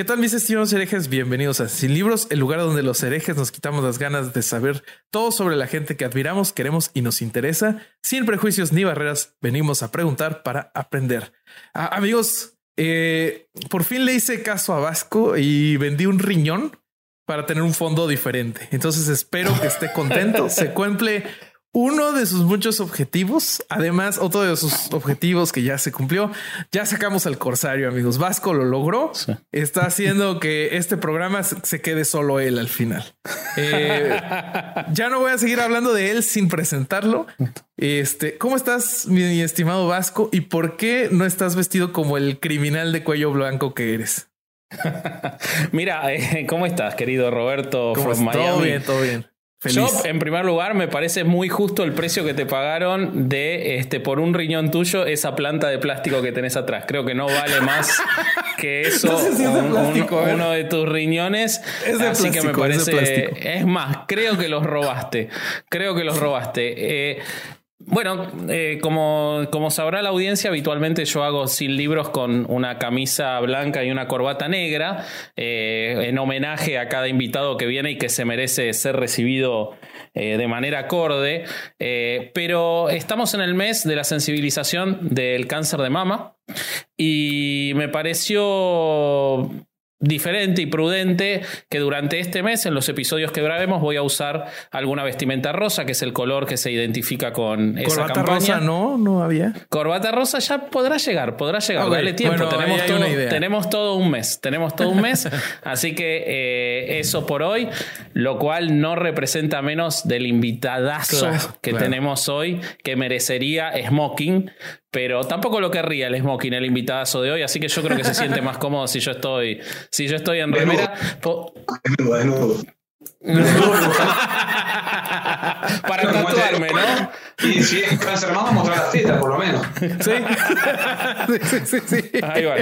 ¿Qué tal mis estimados herejes? Bienvenidos a Sin Libros, el lugar donde los herejes nos quitamos las ganas de saber todo sobre la gente que admiramos, queremos y nos interesa. Sin prejuicios ni barreras, venimos a preguntar para aprender. Ah, amigos, eh, por fin le hice caso a Vasco y vendí un riñón para tener un fondo diferente. Entonces espero que esté contento, se cumple uno de sus muchos objetivos. Además, otro de sus objetivos que ya se cumplió. Ya sacamos al Corsario, amigos. Vasco lo logró. Está haciendo que este programa se quede solo él al final. Eh, ya no voy a seguir hablando de él sin presentarlo. Este, ¿cómo estás, mi estimado Vasco? ¿Y por qué no estás vestido como el criminal de cuello blanco que eres? Mira, eh, ¿cómo estás, querido Roberto ¿Cómo from estás? Miami? Todo bien, todo bien. Feliz. Yo, en primer lugar, me parece muy justo el precio que te pagaron de este por un riñón tuyo, esa planta de plástico que tenés atrás. Creo que no vale más que eso No sé si es de un- plástico, un- ¿eh? uno de tus riñones. Es de Así que me es de parece. plástico. Es más, creo que los robaste. Creo que los robaste. Eh, bueno, eh, como, como sabrá la audiencia, habitualmente yo hago sin libros con una camisa blanca y una corbata negra, eh, en homenaje a cada invitado que viene y que se merece ser recibido eh, de manera acorde. Pero estamos en el mes de la sensibilización del cáncer de mama y me pareció diferente y prudente que durante este mes, en los episodios que grabemos, voy a usar alguna vestimenta rosa, que es el color que se identifica con esa Corbata campaña. rosa, no, no había. Corbata rosa ya podrá llegar, podrá llegar. Ok, Dale tiempo. bueno, tenemos, todo, tenemos todo un mes. Tenemos todo un mes. así que eh, eso por hoy, lo cual no representa menos del invitadazo Claro, que claro. tenemos hoy, que merecería smoking. Pero tampoco lo querría el smoking, el invitadazo de hoy. Así que yo creo que se siente más cómodo si yo estoy, si yo estoy en remera. Po- Desnudo, desnudo. Para tatuarme, ¿no? Y si es cáncer mama, mostrar las tetas, por lo menos. Sí. sí, sí, sí, sí. Ahí va.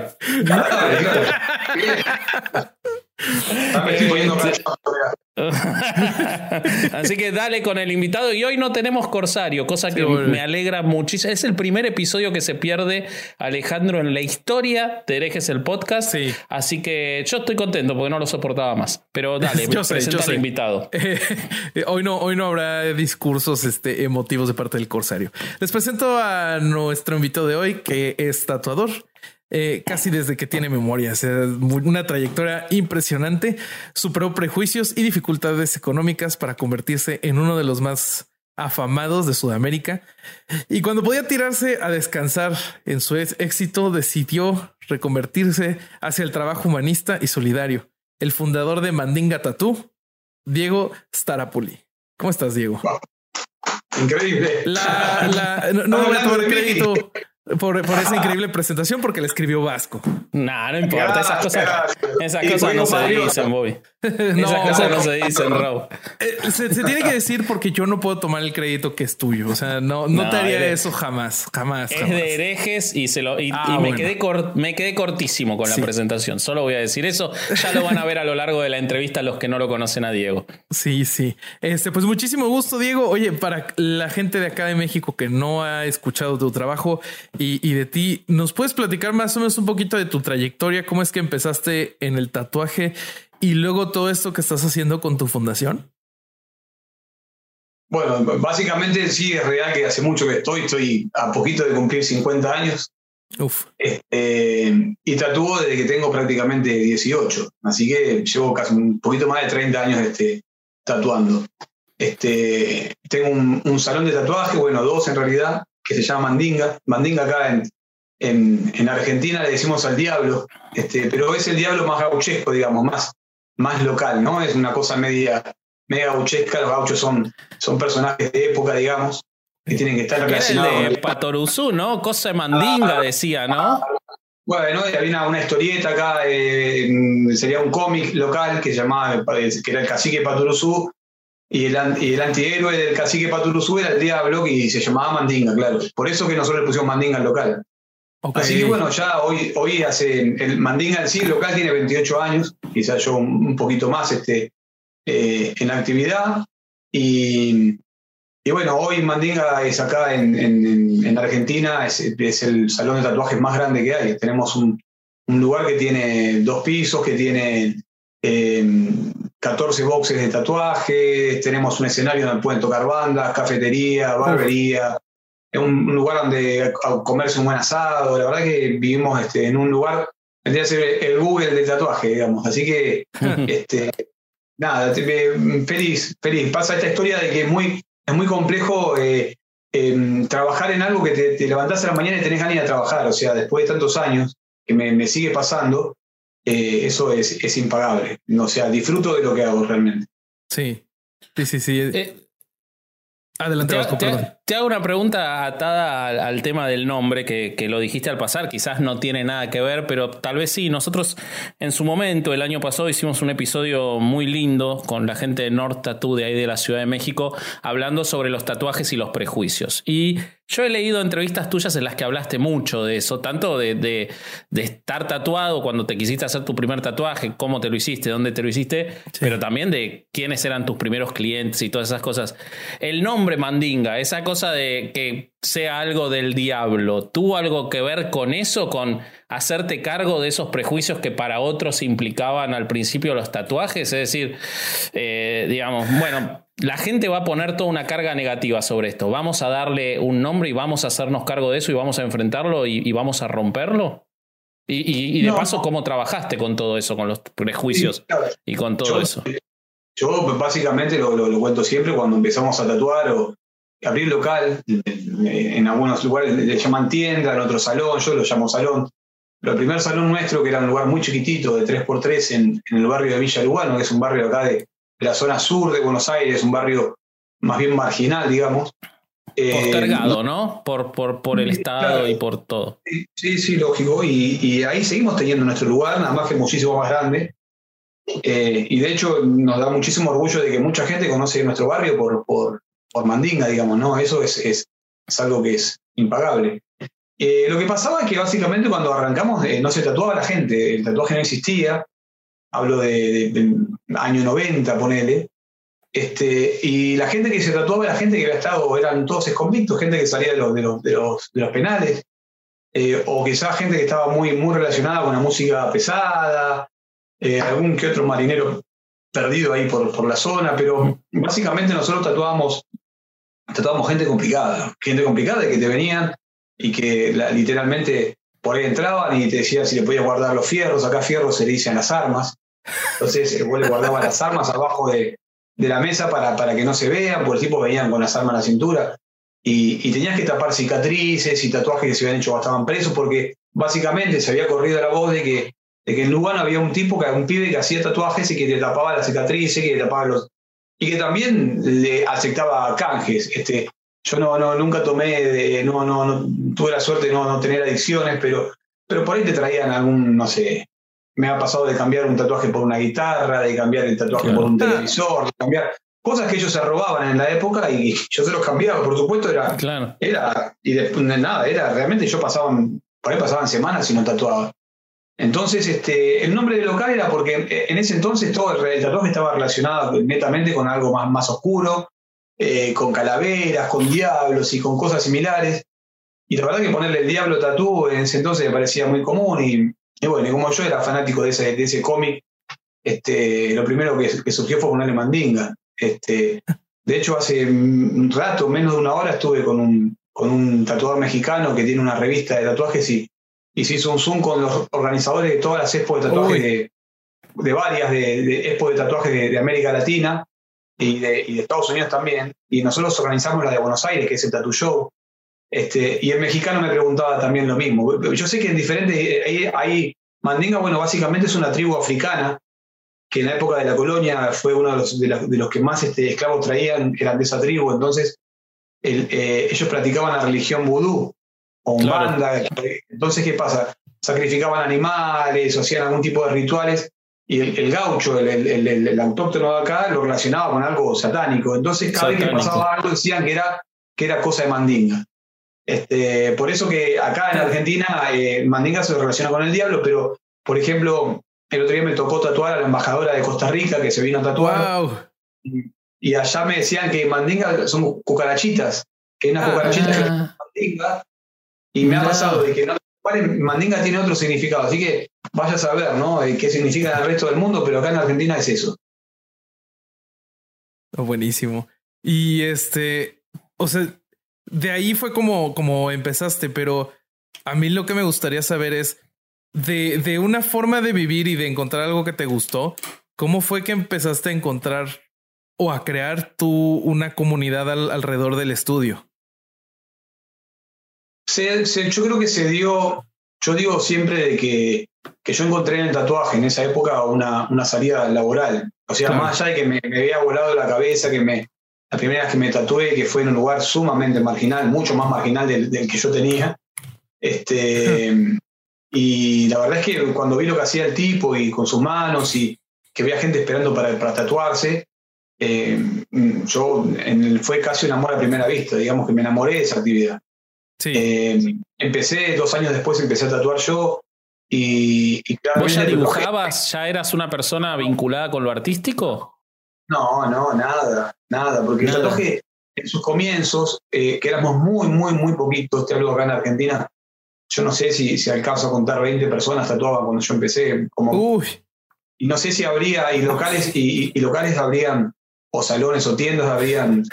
Sí. mira. Así que dale con el invitado. Y hoy no tenemos Corsario, cosa que bueno. me alegra muchísimo. Es el primer episodio que se pierde Alejandro en la historia de Herejes el podcast. Sí. Así que yo estoy contento porque no lo soportaba más. Pero dale, Yo sé, presenta yo al sé. invitado. Eh, hoy, no, hoy no habrá discursos este, emotivos de parte del Corsario. Les presento a nuestro invitado de hoy, que es tatuador. Eh, casi desde que tiene memoria, o sea, una trayectoria impresionante, superó prejuicios y dificultades económicas para convertirse en uno de los más afamados de Sudamérica. Y cuando podía tirarse a descansar en su éxito, decidió reconvertirse hacia el trabajo humanista y solidario. El fundador de Mandinga Tattoo, Diego Starapoli. ¿Cómo estás, Diego? Increíble. La, la- no, no voy a tomar crédito por, por esa increíble presentación porque la escribió Vasco. Nah, no importa. Esas cosas, Gracias. esas cosas no se dicen, Bobby. No, cosas no se dicen, Raúl. Eh, se, se tiene que decir porque yo no puedo tomar el crédito que es tuyo. O sea, no, no, No, te haría eres- eso jamás, jamás. Es jamás. de herejes y, se lo, y, Ah, y me, bueno. quedé cor- me quedé cortísimo con Sí. la presentación. Solo voy a decir eso. Ya lo van a ver a lo largo de la entrevista los que no lo conocen a Diego. Sí, sí. Este, pues muchísimo gusto, Diego. Oye, para la gente de acá de México que no ha escuchado tu trabajo y, y de ti, ¿nos puedes platicar más o menos un poquito de tu trayectoria? ¿Cómo es que empezaste en el tatuaje y luego todo esto que estás haciendo con tu fundación? Bueno, básicamente sí es real que hace mucho que estoy, estoy a poquito de cumplir 50 años. Uf, Este, y tatúo desde que tengo prácticamente 18. Así que llevo casi un poquito más de 30 años este, tatuando. Este, tengo un, un salón de tatuaje, bueno, dos en realidad, que se llama Mandinga. Mandinga acá en, en, en Argentina le decimos al diablo, este, pero es el diablo más gauchesco, digamos, más, más local, ¿no? Es una cosa media, media gauchesca. Los gauchos son, son personajes de época, digamos, que tienen que estar Era el relacionados. de Patoruzú, ¿no? Cosa de mandinga, decía, ¿no? Bueno, había una, historieta acá, eh, sería un cómic local que se llamaba, que era el cacique Paturuzú, y el, y el antihéroe del cacique Paturuzú era el diablo y se llamaba Mandinga, claro. Por eso que nosotros le pusimos Mandinga al local. Así que bueno, ya hoy, hoy hace, el Mandinga en sí, el local tiene 28 años, quizás yo un, poquito más este, eh, en actividad. Y, y, bueno, hoy Mandinga es acá en, en, Argentina, es, es, el salón de tatuajes más grande que hay. Tenemos un, un lugar que tiene dos pisos, que tiene eh, 14 boxes de tatuajes, tenemos un escenario donde pueden tocar bandas, cafetería, barbería, es un, lugar donde comerse un buen asado, la verdad que vivimos este, en un lugar, tendría que ser el Google del tatuaje, digamos, así que este, nada, feliz, feliz. Pasa esta historia de que es muy, es muy complejo eh, em, trabajar en algo que te, te, levantás a la mañana y tenés ganas de trabajar, o sea, después de tantos años, que me, me sigue pasando, eh, eso es, es, impagable. O sea, disfruto de lo que hago realmente. Sí, sí, sí, sí. Eh, Adelante, te, Vasco, perdón. Te, hago una pregunta atada al, tema del nombre, que, que, lo dijiste al pasar, quizás no tiene nada que ver, pero tal vez sí. Nosotros en su momento, el año pasado, hicimos un episodio muy lindo con la gente de North Tattoo de ahí de la Ciudad de México, hablando sobre los tatuajes y los prejuicios. Y yo he leído entrevistas tuyas en las que hablaste mucho de eso, tanto de, de, estar tatuado cuando te quisiste hacer tu primer tatuaje, cómo te lo hiciste, dónde te lo hiciste, pero también de quiénes eran tus primeros clientes y todas esas cosas. El nombre Mandinga, esa cosa de que sea algo del diablo, ¿tuvo algo que ver con eso, con hacerte cargo de esos prejuicios que para otros implicaban al principio los tatuajes? Es decir, eh, digamos, bueno, la gente va a poner toda una carga negativa sobre esto. Vamos a darle un nombre y vamos a hacernos cargo de eso y vamos a enfrentarlo y, vamos a romperlo. Y, de paso, ¿cómo trabajaste con todo eso, con los prejuicios y con todo eso? Yo básicamente lo, lo, cuento siempre cuando empezamos a tatuar o abrir local. En algunos lugares le llaman tienda, en otro salón, yo lo llamo salón. Pero el primer salón nuestro, que era un lugar muy chiquitito, de 3x3, en, en el barrio de Villa Lugano, que es un barrio acá de, la zona sur de Buenos Aires, un barrio más bien marginal, digamos. Postergado, eh, ¿no? Por, por, por el Estado y por todo. Sí, sí, lógico. Y, ahí seguimos teniendo nuestro lugar, nada más que muchísimo más grande. Eh, y de hecho nos da muchísimo orgullo de que mucha gente conoce nuestro barrio por, por, por Mandinga, digamos, ¿no? Eso es, es, algo que es impagable. Eh, lo que pasaba es que básicamente cuando arrancamos no se tatuaba la gente, el tatuaje no existía, hablo de, año 90, ponele, este, y la gente que se tatuaba era gente que había estado, eran todos convictos, gente que salía de los, de los, de los, penales, eh, o quizás gente que estaba muy, muy relacionada con la música pesada, eh, algún que otro marinero perdido ahí por, por la zona, pero básicamente nosotros tatuábamos, tatuábamos gente complicada, gente complicada que te venían y que literalmente por ahí entraban y te decían si le podías guardar los fierros, acá fierros se le dicen las armas. Entonces, el le guardaba las armas abajo de, de, la mesa para, para que no se vean, porque el tipo venían con las armas en la cintura. Y, y, tenías que tapar cicatrices y tatuajes que se habían hecho estaban presos, porque básicamente se había corrido la voz de que, de que en Lugano había un tipo, que un pibe que hacía tatuajes y que te tapaba las cicatrices, que te tapaba los. y que también le aceptaba canjes. Este, yo no, no, nunca tomé, de, no, no, no, tuve la suerte de no, no tener adicciones, pero, pero por ahí te traían algún, no sé, me ha pasado de cambiar un tatuaje por una guitarra, de cambiar el tatuaje por un televisor, de cambiar cosas que ellos se robaban en la época y yo se los cambiaba, por supuesto, era, claro. era y después nada, era realmente yo pasaba, por ahí pasaban semanas y no tatuaba. Entonces, este, el nombre del local era porque en ese entonces todo el tatuaje estaba relacionado netamente con algo más, más oscuro, eh, con calaveras, con diablos y con cosas similares. Y la verdad que ponerle el diablo tatú en ese entonces me parecía muy común y, bueno, y como yo era fanático de ese, de ese cómic, este, lo primero que, surgió fue ponerle mandinga. Este, de hecho, hace un rato, menos de una hora, estuve con un, con un tatuador mexicano que tiene una revista de tatuajes y, y se hizo un Zoom con los organizadores de todas las expos de tatuajes de, de, varias de, de de tatuajes de, América Latina y de, y de, Estados Unidos también, y nosotros organizamos la de Buenos Aires, que es el Tattoo Show, este, y el mexicano me preguntaba también lo mismo. Yo sé que en diferentes, hay, Mandinga, bueno, básicamente es una tribu africana, que en la época de la colonia fue uno de los, de, los que más este, esclavos traían, eran de esa tribu, entonces el, eh, ellos practicaban la religión vudú, o banda. Entonces, ¿qué pasa? sacrificaban animales o hacían algún tipo de rituales. Y el, gaucho, el, autóctono de acá, lo relacionaba con algo satánico. Entonces, cada vez que pasaba algo, decían que era, que era cosa de mandinga. Este, por eso que acá en Argentina, eh, mandinga se relaciona con el diablo, pero, por ejemplo, el otro día me tocó tatuar a la embajadora de Costa Rica que se vino a tatuar. Y, allá me decían que mandinga son cucarachitas, que una cucarachita es mandinga. Y me ha pasado de que no, mandinga tiene otro significado. Así que vaya a saber, ¿no? Eh, qué significa en el resto del mundo, pero acá en Argentina es eso. Oh, buenísimo. Y este, o sea, de ahí fue como, como empezaste, pero a mí lo que me gustaría saber es, de, de una forma de vivir y de encontrar algo que te gustó, ¿cómo fue que empezaste a encontrar o a crear tú una comunidad alrededor del estudio? Yo creo que se dio, yo digo siempre de que, que yo encontré en el tatuaje en esa época una, una salida laboral. O sea, más allá de que me, me, había volado la cabeza, que me, la primera vez que me tatué, que fue en un lugar sumamente marginal, mucho más marginal del, del que yo tenía. Este, Y la verdad es que cuando vi lo que hacía el tipo y con sus manos y que había gente esperando para, para tatuarse, eh, yo en fue casi un amor a primera vista, digamos que me enamoré de esa actividad. Sí. Eh, empecé, dos años después empecé a tatuar yo y, y ¿Vos ya dibujabas? ¿Ya eras una persona vinculada con lo artístico? No, no, nada, nada, porque el tatuaje en sus comienzos, eh, que éramos muy, muy, muy poquitos, te hablo acá en Argentina, yo no sé si, si alcanzo a contar 20 personas tatuadas cuando yo empecé. Como, Y no sé si habría, y locales, y, locales habrían, o salones o tiendas habrían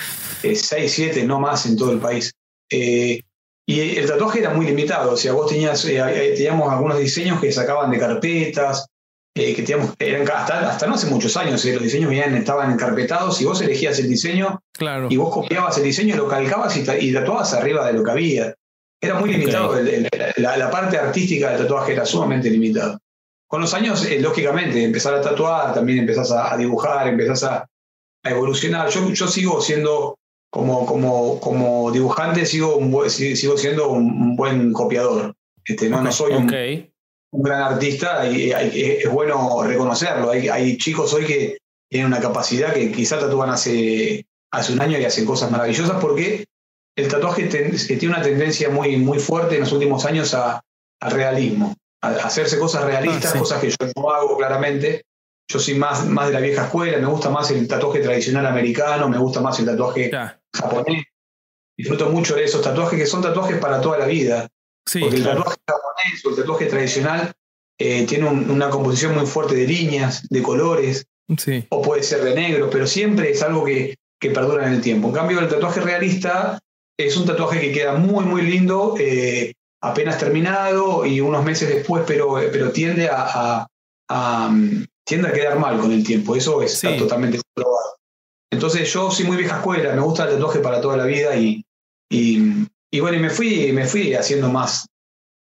6, eh, 7, no más en todo el país. Eh, y el tatuaje era muy limitado, o sea, vos tenías, eh, teníamos algunos diseños que sacaban de carpetas, que teníamos, eran hasta, hasta, no hace muchos años, los diseños venían, estaban encarpetados y vos elegías el diseño claro. y vos copiabas el diseño, lo calcabas y, y tatuabas arriba de lo que había. Era muy limitado, la, parte artística del tatuaje era sumamente limitada. Con los años, eh, lógicamente, empezar a tatuar, también empezás a, dibujar, empezás a, evolucionar. Yo, yo sigo siendo, como, como, como dibujante, sigo, sigo siendo un, buen copiador. Este, no, no soy un, un, gran artista y, es bueno reconocerlo. Hay, hay chicos hoy que tienen una capacidad que quizá tatúan hace, hace un año y hacen cosas maravillosas porque el tatuaje tiene una tendencia muy, muy fuerte en los últimos años a, al realismo, a, hacerse cosas realistas, ah, cosas que yo no hago claramente. Yo soy más, más de la vieja escuela, me gusta más el tatuaje tradicional americano, me gusta más el tatuaje japonés. Disfruto mucho de esos tatuajes que son tatuajes para toda la vida. porque el tatuaje japonés o el tatuaje tradicional eh, tiene una composición muy fuerte de líneas, de colores, o puede ser de negro, pero siempre es algo que, que perdura en el tiempo. En cambio, el tatuaje realista es un tatuaje que queda muy, muy lindo, eh, apenas terminado y unos meses después, pero, pero tiende a, tiende a quedar mal con el tiempo. Eso está totalmente comprobado. Entonces yo soy muy vieja escuela, me gusta el tatuaje para toda la vida y, y, bueno, y me fui, me fui haciendo más,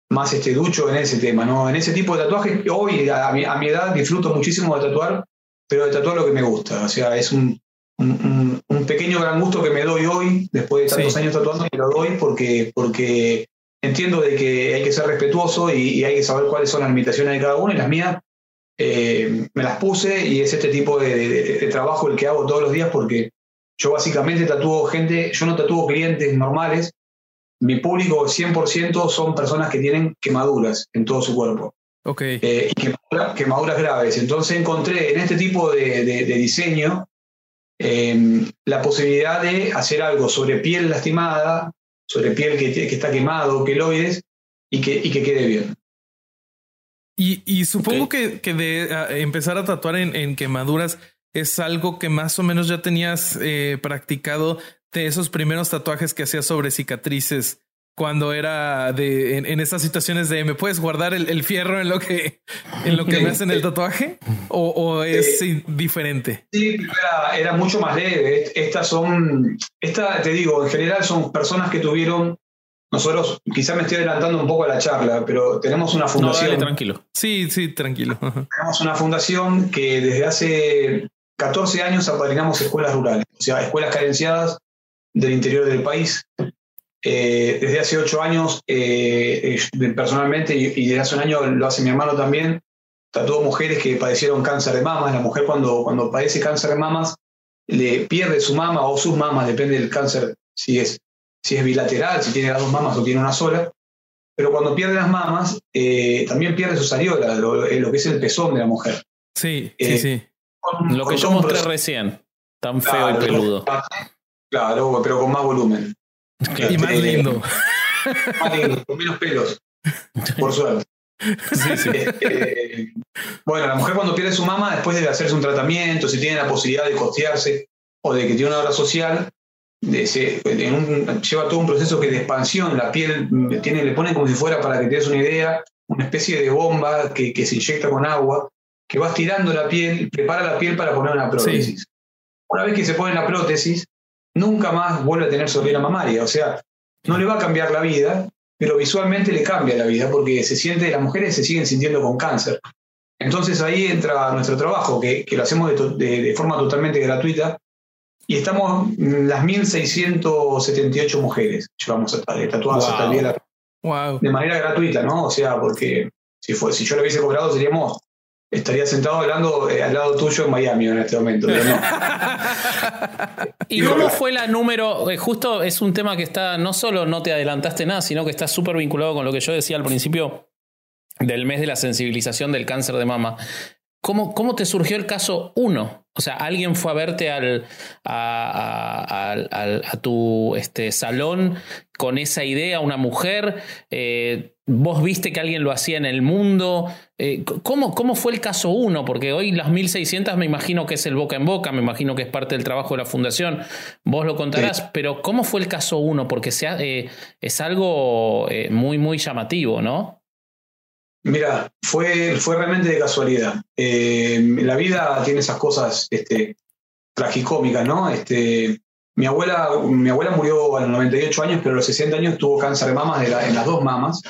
más este ducho en ese tema, ¿no? En ese tipo de tatuajes, hoy a mi, a mi edad disfruto muchísimo de tatuar, pero de tatuar lo que me gusta. O sea, es un, un, pequeño gran gusto que me doy hoy, después de tantos años tatuando, me lo doy porque, porque entiendo de que hay que ser respetuoso y, hay que saber cuáles son las limitaciones de cada uno y las mías eh, me las puse y es este tipo de, trabajo el que hago todos los días porque yo básicamente tatúo gente, yo no tatúo clientes normales, mi público 100% son personas que tienen quemaduras en todo su cuerpo. Okay. Eh, y quemaduras, graves. Entonces encontré en este tipo de, diseño Em, la posibilidad de hacer algo sobre piel lastimada, sobre piel que, que está quemado, queloides, y que, y que quede bien. Y, y supongo que, que, de empezar a tatuar en, en, quemaduras es algo que más o menos ya tenías eh, practicado de esos primeros tatuajes que hacías sobre cicatrices cuando era de en, estas situaciones de me puedes guardar el, fierro en lo que en lo que me hacen el tatuaje o, es diferente sí era, mucho más leve. Estas son esta te digo en general son personas que tuvieron nosotros quizás me estoy adelantando un poco a la charla pero tenemos una fundación. tranquilo. Sí sí tranquilo. Tenemos una fundación que desde hace 14 años apadrinamos escuelas rurales o sea escuelas carenciadas del interior del país. Eh, desde hace ocho años, eh, personalmente, y, desde hace un año lo hace mi hermano también, tatuó mujeres que padecieron cáncer de mamas. La mujer cuando, cuando padece cáncer de mamas le pierde su mama o sus mamas, depende del cáncer, si es, si es bilateral, si tiene las dos mamas o tiene una sola. Pero cuando pierde las mamas, eh, también pierde sus areolas, lo, que es el pezón de la mujer. Sí, sí, sí. lo que yo mostré recién, tan feo y peludo. Claro, pero con más volumen. Y más lindo. Más lindo, con menos pelos. Por suerte. Este, bueno, la mujer cuando pierde su mama, después de hacerse un tratamiento, si tiene la posibilidad de costearse o de que tiene una obra social, lleva todo un proceso que de expansión, la piel tiene, le ponen como si fuera, para que te des una idea, una especie de bomba que, se inyecta con agua, que va estirando la piel, prepara la piel para poner una prótesis. Una vez que se pone la prótesis, nunca más vuelve a tener sobrina mamaria. O sea, no le va a cambiar la vida, pero visualmente le cambia la vida porque se siente, las mujeres se siguen sintiendo con cáncer. Entonces ahí entra nuestro trabajo, que, lo hacemos de, forma totalmente gratuita. Y estamos las 1.678 mujeres llevamos tatuadas hasta el día de manera gratuita, ¿no? O sea, porque si, fue, si yo lo hubiese cobrado seríamos estaría sentado hablando eh, al lado tuyo en Miami en este momento, ¿Y cómo fue la número? Eh, justo es un tema que está, no solo no te adelantaste nada, sino que está súper vinculado con lo que yo decía al principio del mes de la sensibilización del cáncer de mama. ¿Cómo, cómo te surgió el caso 1? O sea, alguien fue a verte al, a, tu este, salón con esa idea, una mujer, eh, vos viste que alguien lo hacía en el mundo. Eh, ¿cómo, ¿Cómo fue el caso 1? Porque hoy las 1600 me imagino que es el boca en boca, me imagino que es parte del trabajo de la fundación, vos lo contarás, pero ¿cómo fue el caso 1? Porque sea, eh, es algo muy, muy llamativo, ¿no? Mira, fue, fue realmente de casualidad. Eh, la vida tiene esas cosas este, tragicómicas, ¿no? Este, mi, abuela, mi abuela murió a los 98 años, pero a los 60 años tuvo cáncer de mamas de en las dos mamas.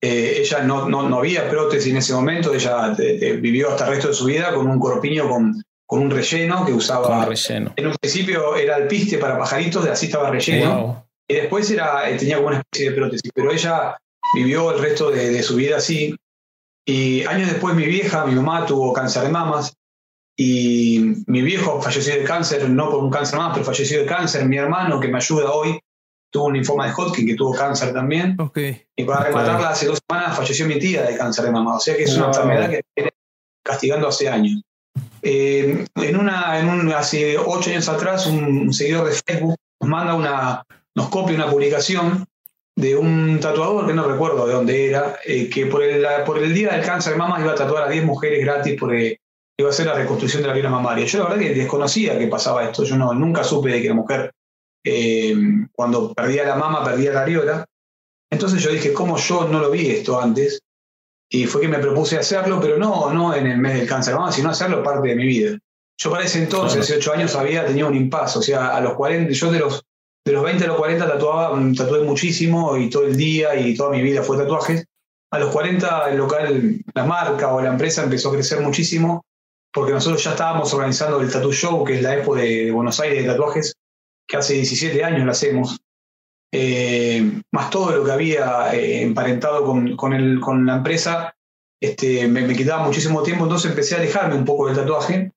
Eh, ella no, no, no, había prótesis en ese momento, ella vivió hasta el resto de su vida con un corpiño con, con un relleno que usaba. relleno. En un principio era el piste para pajaritos, de así estaba relleno. Y después era, eh, tenía como una especie de prótesis, pero ella vivió el resto de, su vida así. Y años después mi vieja, mi mamá, tuvo cáncer de mamas y mi viejo falleció de cáncer, no por un cáncer más, pero falleció de cáncer. Mi hermano, que me ayuda hoy, tuvo un linfoma de Hodgkin, que tuvo cáncer también. Y para rematarla, hace dos semanas falleció mi tía de cáncer de mama. O sea que es una enfermedad que viene castigando hace años. Eh, en una, en un, hace ocho años atrás, un, seguidor de Facebook nos manda una, nos copia una publicación de un tatuador que no recuerdo de dónde era, eh, que por el, por el día del cáncer de mamas iba a tatuar a 10 mujeres gratis porque iba a hacer la reconstrucción de la vida mamaria. Yo la verdad que desconocía que pasaba esto, yo no, nunca supe de que la mujer eh, cuando perdía la mama perdía la areola. Entonces yo dije, ¿cómo yo no lo vi esto antes? Y fue que me propuse hacerlo, pero no, no en el mes del cáncer de mama, sino hacerlo parte de mi vida. Yo para ese entonces, hace 8 años, había tenido un impasse, o sea, a los 40, yo de los de los 20 a los 40 tatuaba, mm, tatué muchísimo y todo el día y toda mi vida fue tatuajes. A los 40 el local, la marca o la empresa empezó a crecer muchísimo porque nosotros ya estábamos organizando el Tattoo Show, que es la expo de, Buenos Aires de tatuajes, que hace 17 años lo hacemos. Eh, más todo lo que había eh, emparentado con, la empresa, este, me, me, quitaba muchísimo tiempo, entonces empecé a alejarme un poco del tatuaje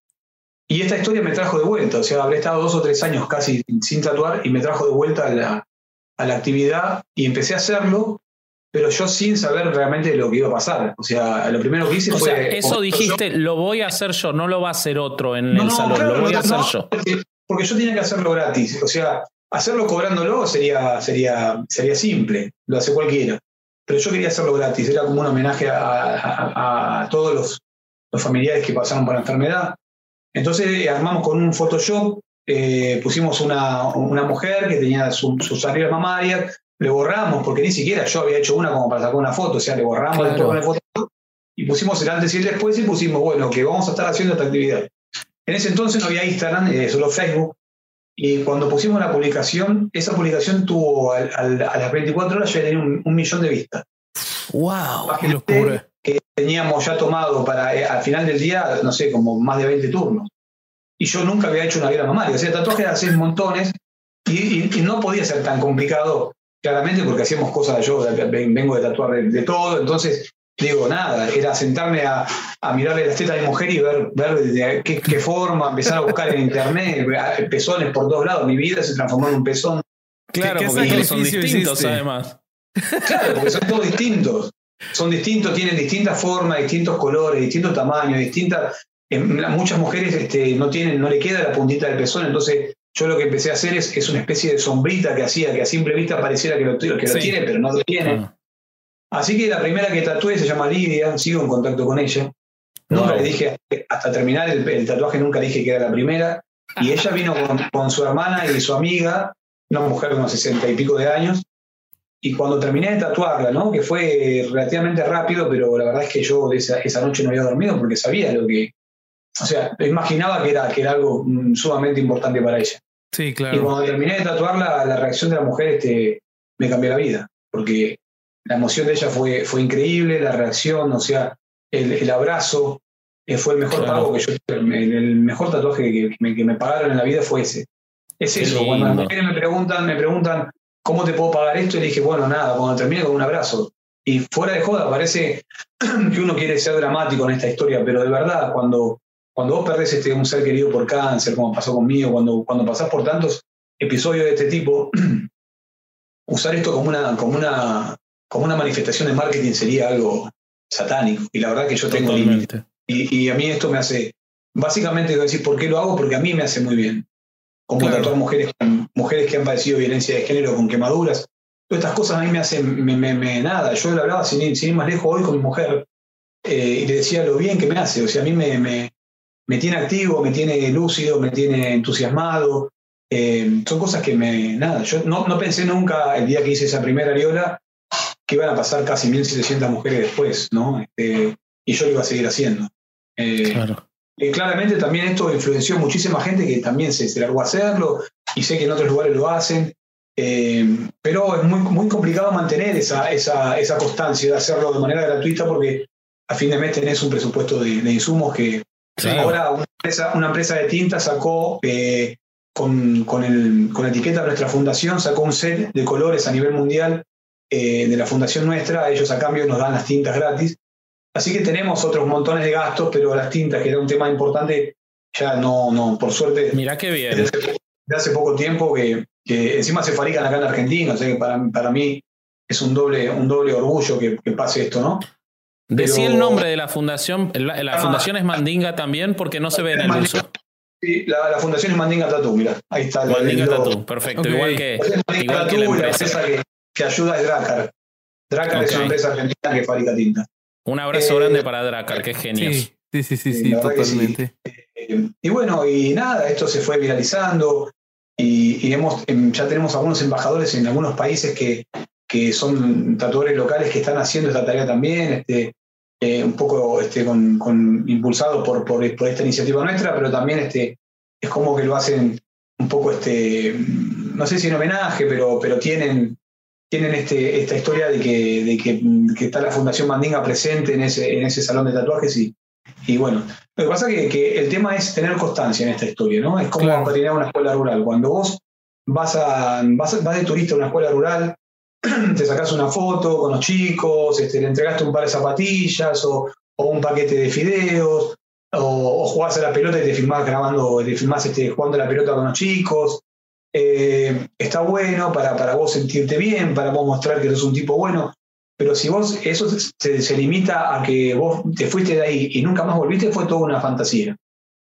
y esta historia me trajo de vuelta, o sea, habré estado dos o tres años casi sin tatuar y me trajo de vuelta a la, a la actividad y empecé a hacerlo, pero yo sin saber realmente lo que iba a pasar. O sea, lo primero que hice o fue... Sea, eso dijiste, lo voy a hacer yo, no lo va a hacer otro en el salón, lo voy a hacer yo. Porque, yo tenía que hacerlo gratis, o sea, hacerlo cobrándolo sería, sería, sería simple, lo hace cualquiera. Pero yo quería hacerlo gratis, era como un homenaje a, a todos los, los familiares que pasaron por la enfermedad entonces eh, armamos con un Photoshop, eh, pusimos una, una, mujer que tenía sus su mamarias, le borramos, porque ni siquiera yo había hecho una como para sacar una foto, o sea, le borramos con el Photoshop y pusimos el antes y el después y pusimos, bueno, que vamos a estar haciendo esta actividad. En ese entonces no había Instagram, eh, solo Facebook. Y cuando pusimos la publicación, esa publicación tuvo a las 24 horas ya tenía un, millón de vistas. ¡Wow! ¡Qué locura! Que teníamos ya tomado para eh, al final del día, no sé, como más de 20 turnos. Y yo nunca había hecho una vida mamaria. O sea, tatuajes hacer montones y, no podía ser tan complicado claramente porque hacíamos cosas, yo vengo de tatuar de, todo, entonces digo, nada, era sentarme a, a mirarle las tetas de mujer y ver, ver de qué, qué, forma, empezar a buscar en internet, pezones por dos lados, mi vida se transformó en un pezón. Claro, porque son distintos además. Claro, porque son todos distintos. Son distintos, tienen distintas formas, distintos colores, distintos tamaños, distintas. muchas mujeres este, no tienen, no le queda la puntita del pezón, entonces yo lo que empecé a hacer es, es una especie de sombrita que hacía que a simple vista pareciera que lo, que lo tiene, pero no lo tiene. Así que la primera que tatué se llama Lidia, sigo en contacto con ella. Nunca le dije, hasta terminar el, tatuaje, nunca dije que era la primera. Y ella vino con, con, su hermana y su amiga, una mujer de unos sesenta y pico de años, y cuando terminé de tatuarla, ¿no? que fue relativamente rápido, pero la verdad es que yo esa, esa noche no había dormido porque sabía lo que, o sea, imaginaba que era, que era algo mm, sumamente importante para ella. Sí, claro. Y cuando terminé de tatuarla, la reacción de la mujer este, me cambió la vida, porque la emoción de ella fue, fue increíble, la reacción, o sea, el, el abrazo, eh, fue el mejor pago que yo, el, el mejor tatuaje que, me, que, me, pagaron en la vida fue ese. Es eso, cuando las mujeres me preguntan, me preguntan, ¿cómo te puedo pagar esto? Y le dije, bueno, nada, cuando termine con un abrazo. Y fuera de joda, parece que uno quiere ser dramático en esta historia, pero de verdad, cuando, cuando vos perdés este, un ser querido por cáncer, como pasó conmigo, cuando, cuando pasás por tantos episodios de este tipo, usar esto como una, como, una, como una manifestación de marketing sería algo satánico. Y la verdad que yo tengo límite. Y, y, a mí esto me hace, básicamente, decir, ¿por qué lo hago? Porque a mí me hace muy bien como claro. mujeres, mujeres que han padecido violencia de género con quemaduras. Todas estas cosas a mí me hacen, me, me, nada. Yo le hablaba sin, sin, ir más lejos hoy con mi mujer eh, y le decía lo bien que me hace. O sea, a mí me, me, me tiene activo, me tiene lúcido, me tiene entusiasmado. Eh, son cosas que me, nada, yo no, no pensé nunca el día que hice esa primera ariola que iban a pasar casi 1.700 mujeres después, ¿no? Este, y yo lo iba a seguir haciendo. Eh, claro. Eh, claramente también esto influenció muchísima gente que también se, se largó a hacerlo y sé que en otros lugares lo hacen, eh, pero es muy, muy complicado mantener esa, esa, esa, constancia de hacerlo de manera gratuita porque a fin de mes tenés un presupuesto de, de insumos que ahora una empresa, una empresa, de tinta sacó eh, con, con, el, con la etiqueta de nuestra fundación, sacó un set de colores a nivel mundial de la fundación nuestra, ellos a cambio nos dan las tintas gratis Así que tenemos otros montones de gastos, pero las tintas, que era un tema importante, ya no, no por suerte. Mira qué bien. De hace, poco tiempo que, que, encima se fabrican acá en Argentina, o sea que para, para mí es un doble, un doble orgullo que, que pase esto, ¿no? Decí el nombre de la fundación. La, la ah, fundación es Mandinga también, porque no se ve en el uso. Sí, la, la, fundación es Mandinga Tattoo, mira, ahí está. Mandinga Tattoo, perfecto. Okay. Igual que, igual que la empresa. que, que, ayuda es Dracar. Dracar okay. es una empresa argentina que fabrica tinta. Un abrazo eh, grande para Dracar, que genio. Sí, sí, sí, sí, sí totalmente. Eh, y bueno, y nada, esto se fue viralizando y, y hemos, em, ya tenemos algunos embajadores en algunos países que, que son tatuadores locales que están haciendo esta tarea también, este, eh, un poco este, con, con impulsados por, por, por, esta iniciativa nuestra, pero también este, es como que lo hacen un poco, este, no sé si en homenaje, pero, pero tienen tienen este, esta historia de, que, de que, que, está la Fundación Mandinga presente en ese, en ese salón de tatuajes y, y bueno, lo que pasa es que, que, el tema es tener constancia en esta historia, ¿no? Es como claro. patinar una escuela rural. Cuando vos vas, a, vas, vas de turista a una escuela rural, te sacás una foto con los chicos, este, le entregaste un par de zapatillas o, o un paquete de fideos, o, o, jugás a la pelota y te filmás grabando, te filmás este, jugando a la pelota con los chicos, eh, está bueno para, para vos sentirte bien, para vos mostrar que eres un tipo bueno, pero si vos eso se, se, limita a que vos te fuiste de ahí y nunca más volviste, fue toda una fantasía.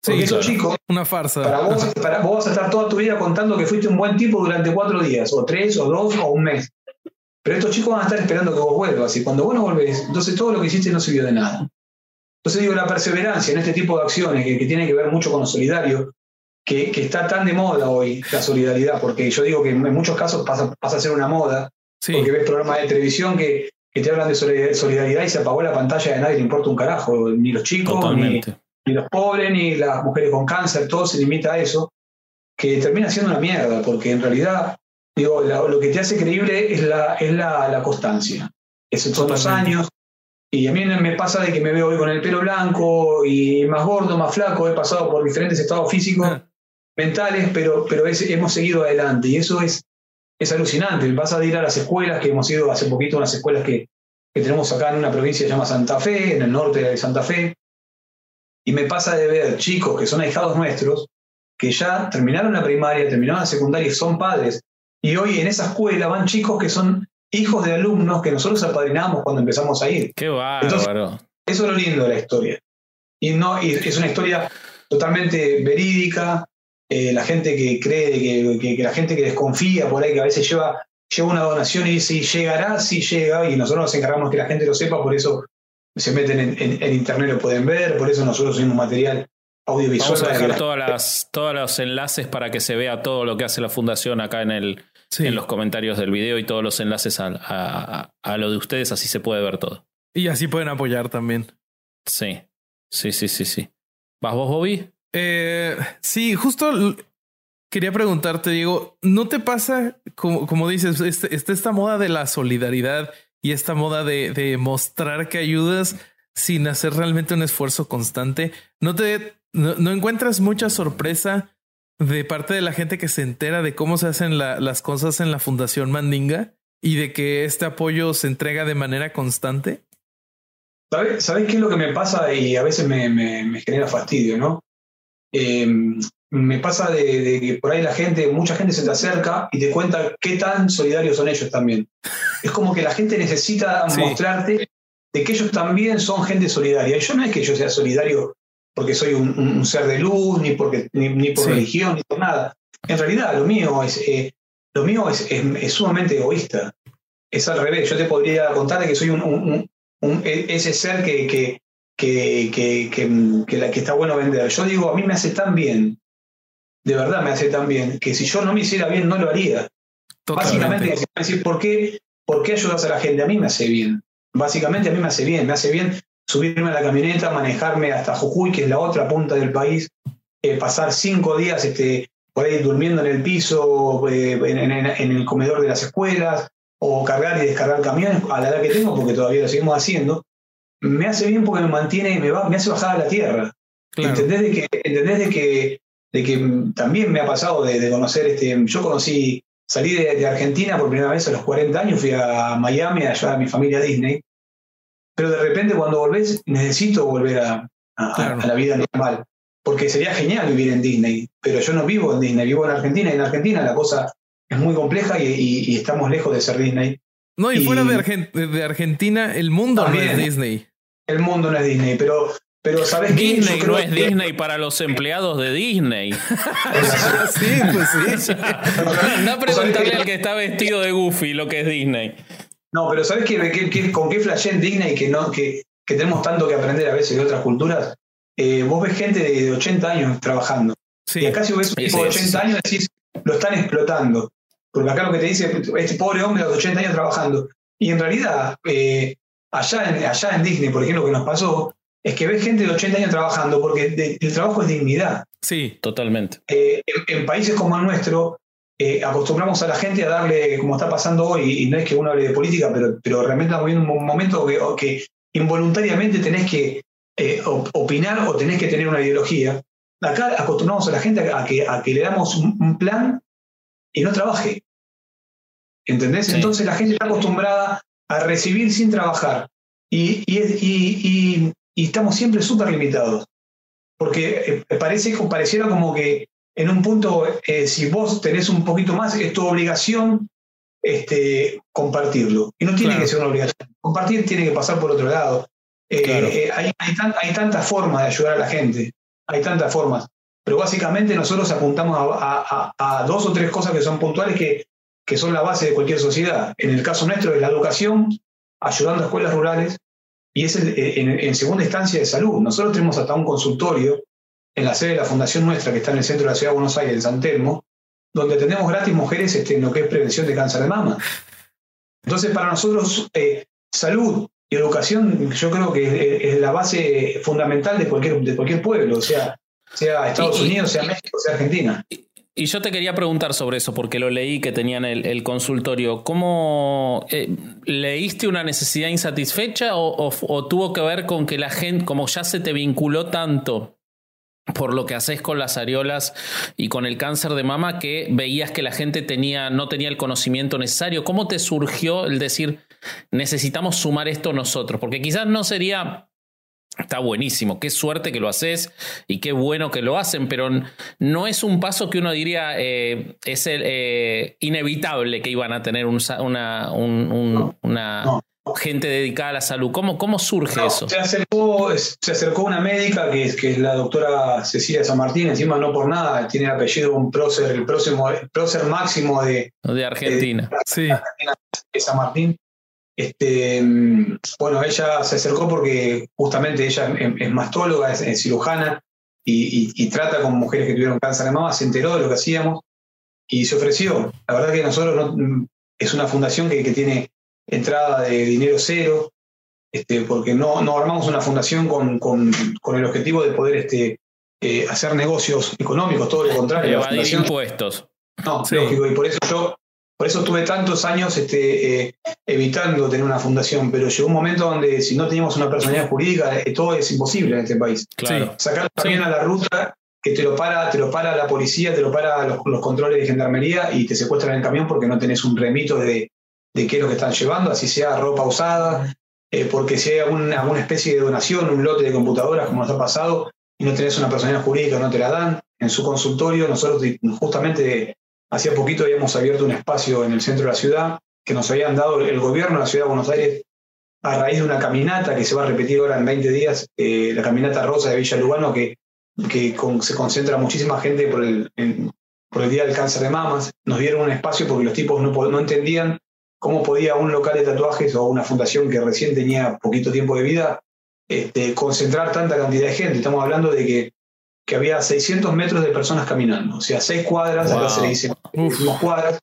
Sí, esos claro. chicos, una farsa. Para vos, para, vos vas a estar toda tu vida contando que fuiste un buen tipo durante cuatro días, o tres, o dos, o un mes. Pero estos chicos van a estar esperando que vos vuelvas, y cuando vos no volvés, entonces todo lo que hiciste no sirvió de nada. Entonces digo, la perseverancia en este tipo de acciones, que, que tiene que ver mucho con lo solidario, que, que, está tan de moda hoy, la solidaridad, porque yo digo que en muchos casos pasa, pasa a ser una moda, sí. porque ves programas de televisión que, que, te hablan de solidaridad y se apagó la pantalla de nadie le importa un carajo, ni los chicos, ni, ni, los pobres, ni las mujeres con cáncer, todo se limita a eso, que termina siendo una mierda, porque en realidad, digo, la, lo que te hace creíble es la, es la, la constancia. Esos son los años, y a mí me pasa de que me veo hoy con el pelo blanco y más gordo, más flaco, he pasado por diferentes estados físicos mentales, pero, pero es, hemos seguido adelante y eso es, es alucinante. Vas a ir a las escuelas, que hemos ido hace poquito a unas escuelas que, que tenemos acá en una provincia que se llama Santa Fe, en el norte de Santa Fe, y me pasa de ver chicos que son ahijados nuestros, que ya terminaron la primaria, terminaron la secundaria y son padres. Y hoy en esa escuela van chicos que son hijos de alumnos que nosotros apadrinamos cuando empezamos a ir. Qué bárbaro. eso es lo lindo de la historia. Y, no, y es una historia totalmente verídica. Eh, la gente que cree, que, que, la gente que desconfía por ahí, que a veces lleva, lleva una donación y dice, llegará, sí llega, y nosotros nos encargamos que la gente lo sepa, por eso se meten en, internet, lo pueden ver, por eso nosotros subimos material audiovisual. Vamos a dejar todas las, todos los enlaces para que se vea todo lo que hace la fundación acá en, el, en los comentarios del video y todos los enlaces a, a, lo de ustedes, así se puede ver todo. Y así pueden apoyar también. Sí, sí, sí, sí, sí. ¿Vas vos, Bobby? Eh, sí, justo quería preguntarte, Diego, ¿no te pasa, como, como dices, este, este, esta moda de la solidaridad y esta moda de, de mostrar que ayudas sin hacer realmente un esfuerzo constante? ¿No te no, encuentras mucha sorpresa de parte de la gente que se entera de cómo se hacen las cosas en la Fundación Mandinga y de que este apoyo se entrega de manera constante? ¿Sabes, qué es lo que me pasa? Y a veces me, me, genera fastidio, ¿no? Em, me pasa de, que por ahí la gente, mucha gente se te acerca y te cuenta qué tan solidarios son ellos también. Es como que la gente necesita mostrarte de que ellos también son gente solidaria. Y yo no es que yo sea solidario porque soy un, ser de luz, ni, porque, ni, por religión, ni por nada. En realidad, lo mío es, eh, lo mío es, es, sumamente egoísta. Es al revés. Yo te podría contar de que soy un, e, ese ser que, que, que, que, la, que está bueno vender. Yo digo, a mí me hace tan bien, de verdad me hace tan bien, que si yo no me hiciera bien, no lo haría. Básicamente, decir, ¿por qué, ¿por qué ayudas a la gente? A mí me hace bien. Básicamente a mí me hace bien, me hace bien subirme a la camioneta, manejarme hasta Jujuy, que es la otra punta del país, eh, pasar cinco días este, por ahí durmiendo en el piso, eh, en, el comedor de las escuelas, o cargar y descargar camiones a la edad que tengo, porque todavía lo seguimos haciendo, me hace bien porque me mantiene, me, va, me hace bajar a la tierra. ¿Entendés, de que, ¿Entendés de que, de que también me ha pasado de, conocer, este, yo conocí, salí de, de, Argentina por primera vez a los 40 años, fui a Miami a ayudar a mi familia a Disney, pero de repente cuando volvés necesito volver a, la vida normal, porque sería genial vivir en Disney, pero yo no vivo en Disney, vivo en Argentina y en Argentina la cosa es muy compleja y, estamos lejos de ser Disney. No, y, fuera de, Argentina, el mundo no es Disney. El mundo no es Disney, pero pero ¿sabes Disney no es Disney para los empleados de Disney. sí, pues sí. Anda a preguntarle al que está vestido de Goofy lo que es Disney. No, pero ¿sabes qué, con qué flashé en Disney que, no, que, que, tenemos tanto que aprender a veces de otras culturas? Eh, vos ves gente de 80 años trabajando. Y acá si ves un tipo de 80 años decís, lo están explotando. Porque acá lo que te dice, este pobre hombre de los 80 años trabajando. Y en realidad, eh, allá, en, allá en Disney, por ejemplo, lo que nos pasó, es que ves gente de 80 años trabajando porque el trabajo es dignidad. Sí, totalmente. Eh, en, países como el nuestro, eh, acostumbramos a la gente a darle, como está pasando hoy, y no es que uno hable de política, pero, pero realmente estamos viendo un momento que, que involuntariamente tenés que eh, opinar o tenés que tener una ideología. Acá acostumbramos a la gente a que, a que le damos un, plan y no trabaje. ¿Entendés? Entonces la gente está acostumbrada a recibir sin trabajar. Y, y, y, estamos siempre súper limitados. Porque eh, parece, pareciera como que en un punto, eh, si vos tenés un poquito más, es tu obligación este, compartirlo. Y no tiene que ser una obligación. Compartir tiene que pasar por otro lado. Eh, eh, hay, hay, tantas formas de ayudar a la gente, hay tantas formas. Pero básicamente nosotros apuntamos a, dos o tres cosas que son puntuales que, que son la base de cualquier sociedad. En el caso nuestro es la educación, ayudando a escuelas rurales, y es en, en segunda instancia de salud. Nosotros tenemos hasta un consultorio en la sede de la fundación nuestra, que está en el centro de la ciudad de Buenos Aires, en San Telmo, donde tenemos gratis mujeres este, en lo que es prevención de cáncer de mama. Entonces, para nosotros, eh, salud y educación, yo creo que es, la base fundamental de cualquier, de cualquier pueblo, sea, sea Estados Unidos, sea México, sea Argentina. Y yo te quería preguntar sobre eso, porque lo leí que tenían el, consultorio. ¿Cómo eh, leíste una necesidad insatisfecha o, tuvo que ver con que la gente, como ya se te vinculó tanto por lo que haces con las areolas y con el cáncer de mama que veías que la gente tenía, no tenía el conocimiento necesario. ¿Cómo te surgió el decir necesitamos sumar esto nosotros? Porque quizás no sería Está buenísimo, qué suerte que lo haces y qué bueno que lo hacen, pero no es un paso que uno diría eh, es eh, inevitable que iban a tener una, una gente dedicada a la salud. ¿Cómo, cómo surge eso? Se acercó, se acercó una médica que es, que es la doctora Cecilia San Martín, encima no por nada, tiene el apellido un prócer, el próximo, el prócer máximo de, de Argentina. sí. de San Martín. Este, bueno, ella se acercó porque justamente ella es, mastóloga, es, cirujana y, trata con mujeres que tuvieron cáncer de mama, se enteró de lo que hacíamos y se ofreció. La verdad que nosotros no, es una fundación que, que tiene entrada de dinero cero, este, porque no, no armamos una fundación con, con, con el objetivo de poder este, eh, hacer negocios económicos, todo lo contrario. Evadir impuestos. No, lógico, y por eso yo por eso tuve tantos años este, eh, evitando tener una fundación, pero llegó un momento donde si no teníamos una personalidad jurídica, eh, todo es imposible en este país. Claro. Sacar también a la ruta que te lo para, te lo para la policía, te lo para los, los, controles de gendarmería y te secuestran en el camión porque no tenés un remito de, de qué es lo que están llevando, así sea ropa usada, eh, porque si hay alguna, alguna especie de donación, un lote de computadoras, como nos ha pasado, y no tenés una personalidad jurídica, no te la dan. En su consultorio, nosotros justamente Hacía poquito habíamos abierto un espacio en el centro de la ciudad que nos habían dado el gobierno de la ciudad de Buenos Aires a raíz de una caminata que se va a repetir ahora en 20 días, eh, la caminata rosa de Villa Lugano, que, que se concentra muchísima gente por el, por el Día del Cáncer de Mamas. Nos dieron un espacio porque los tipos no, no entendían cómo podía un local de tatuajes o una fundación que recién tenía poquito tiempo de vida este, concentrar tanta cantidad de gente. Estamos hablando de que que había 600 metros de personas caminando, o sea, seis cuadras, acá se le dice cuadras.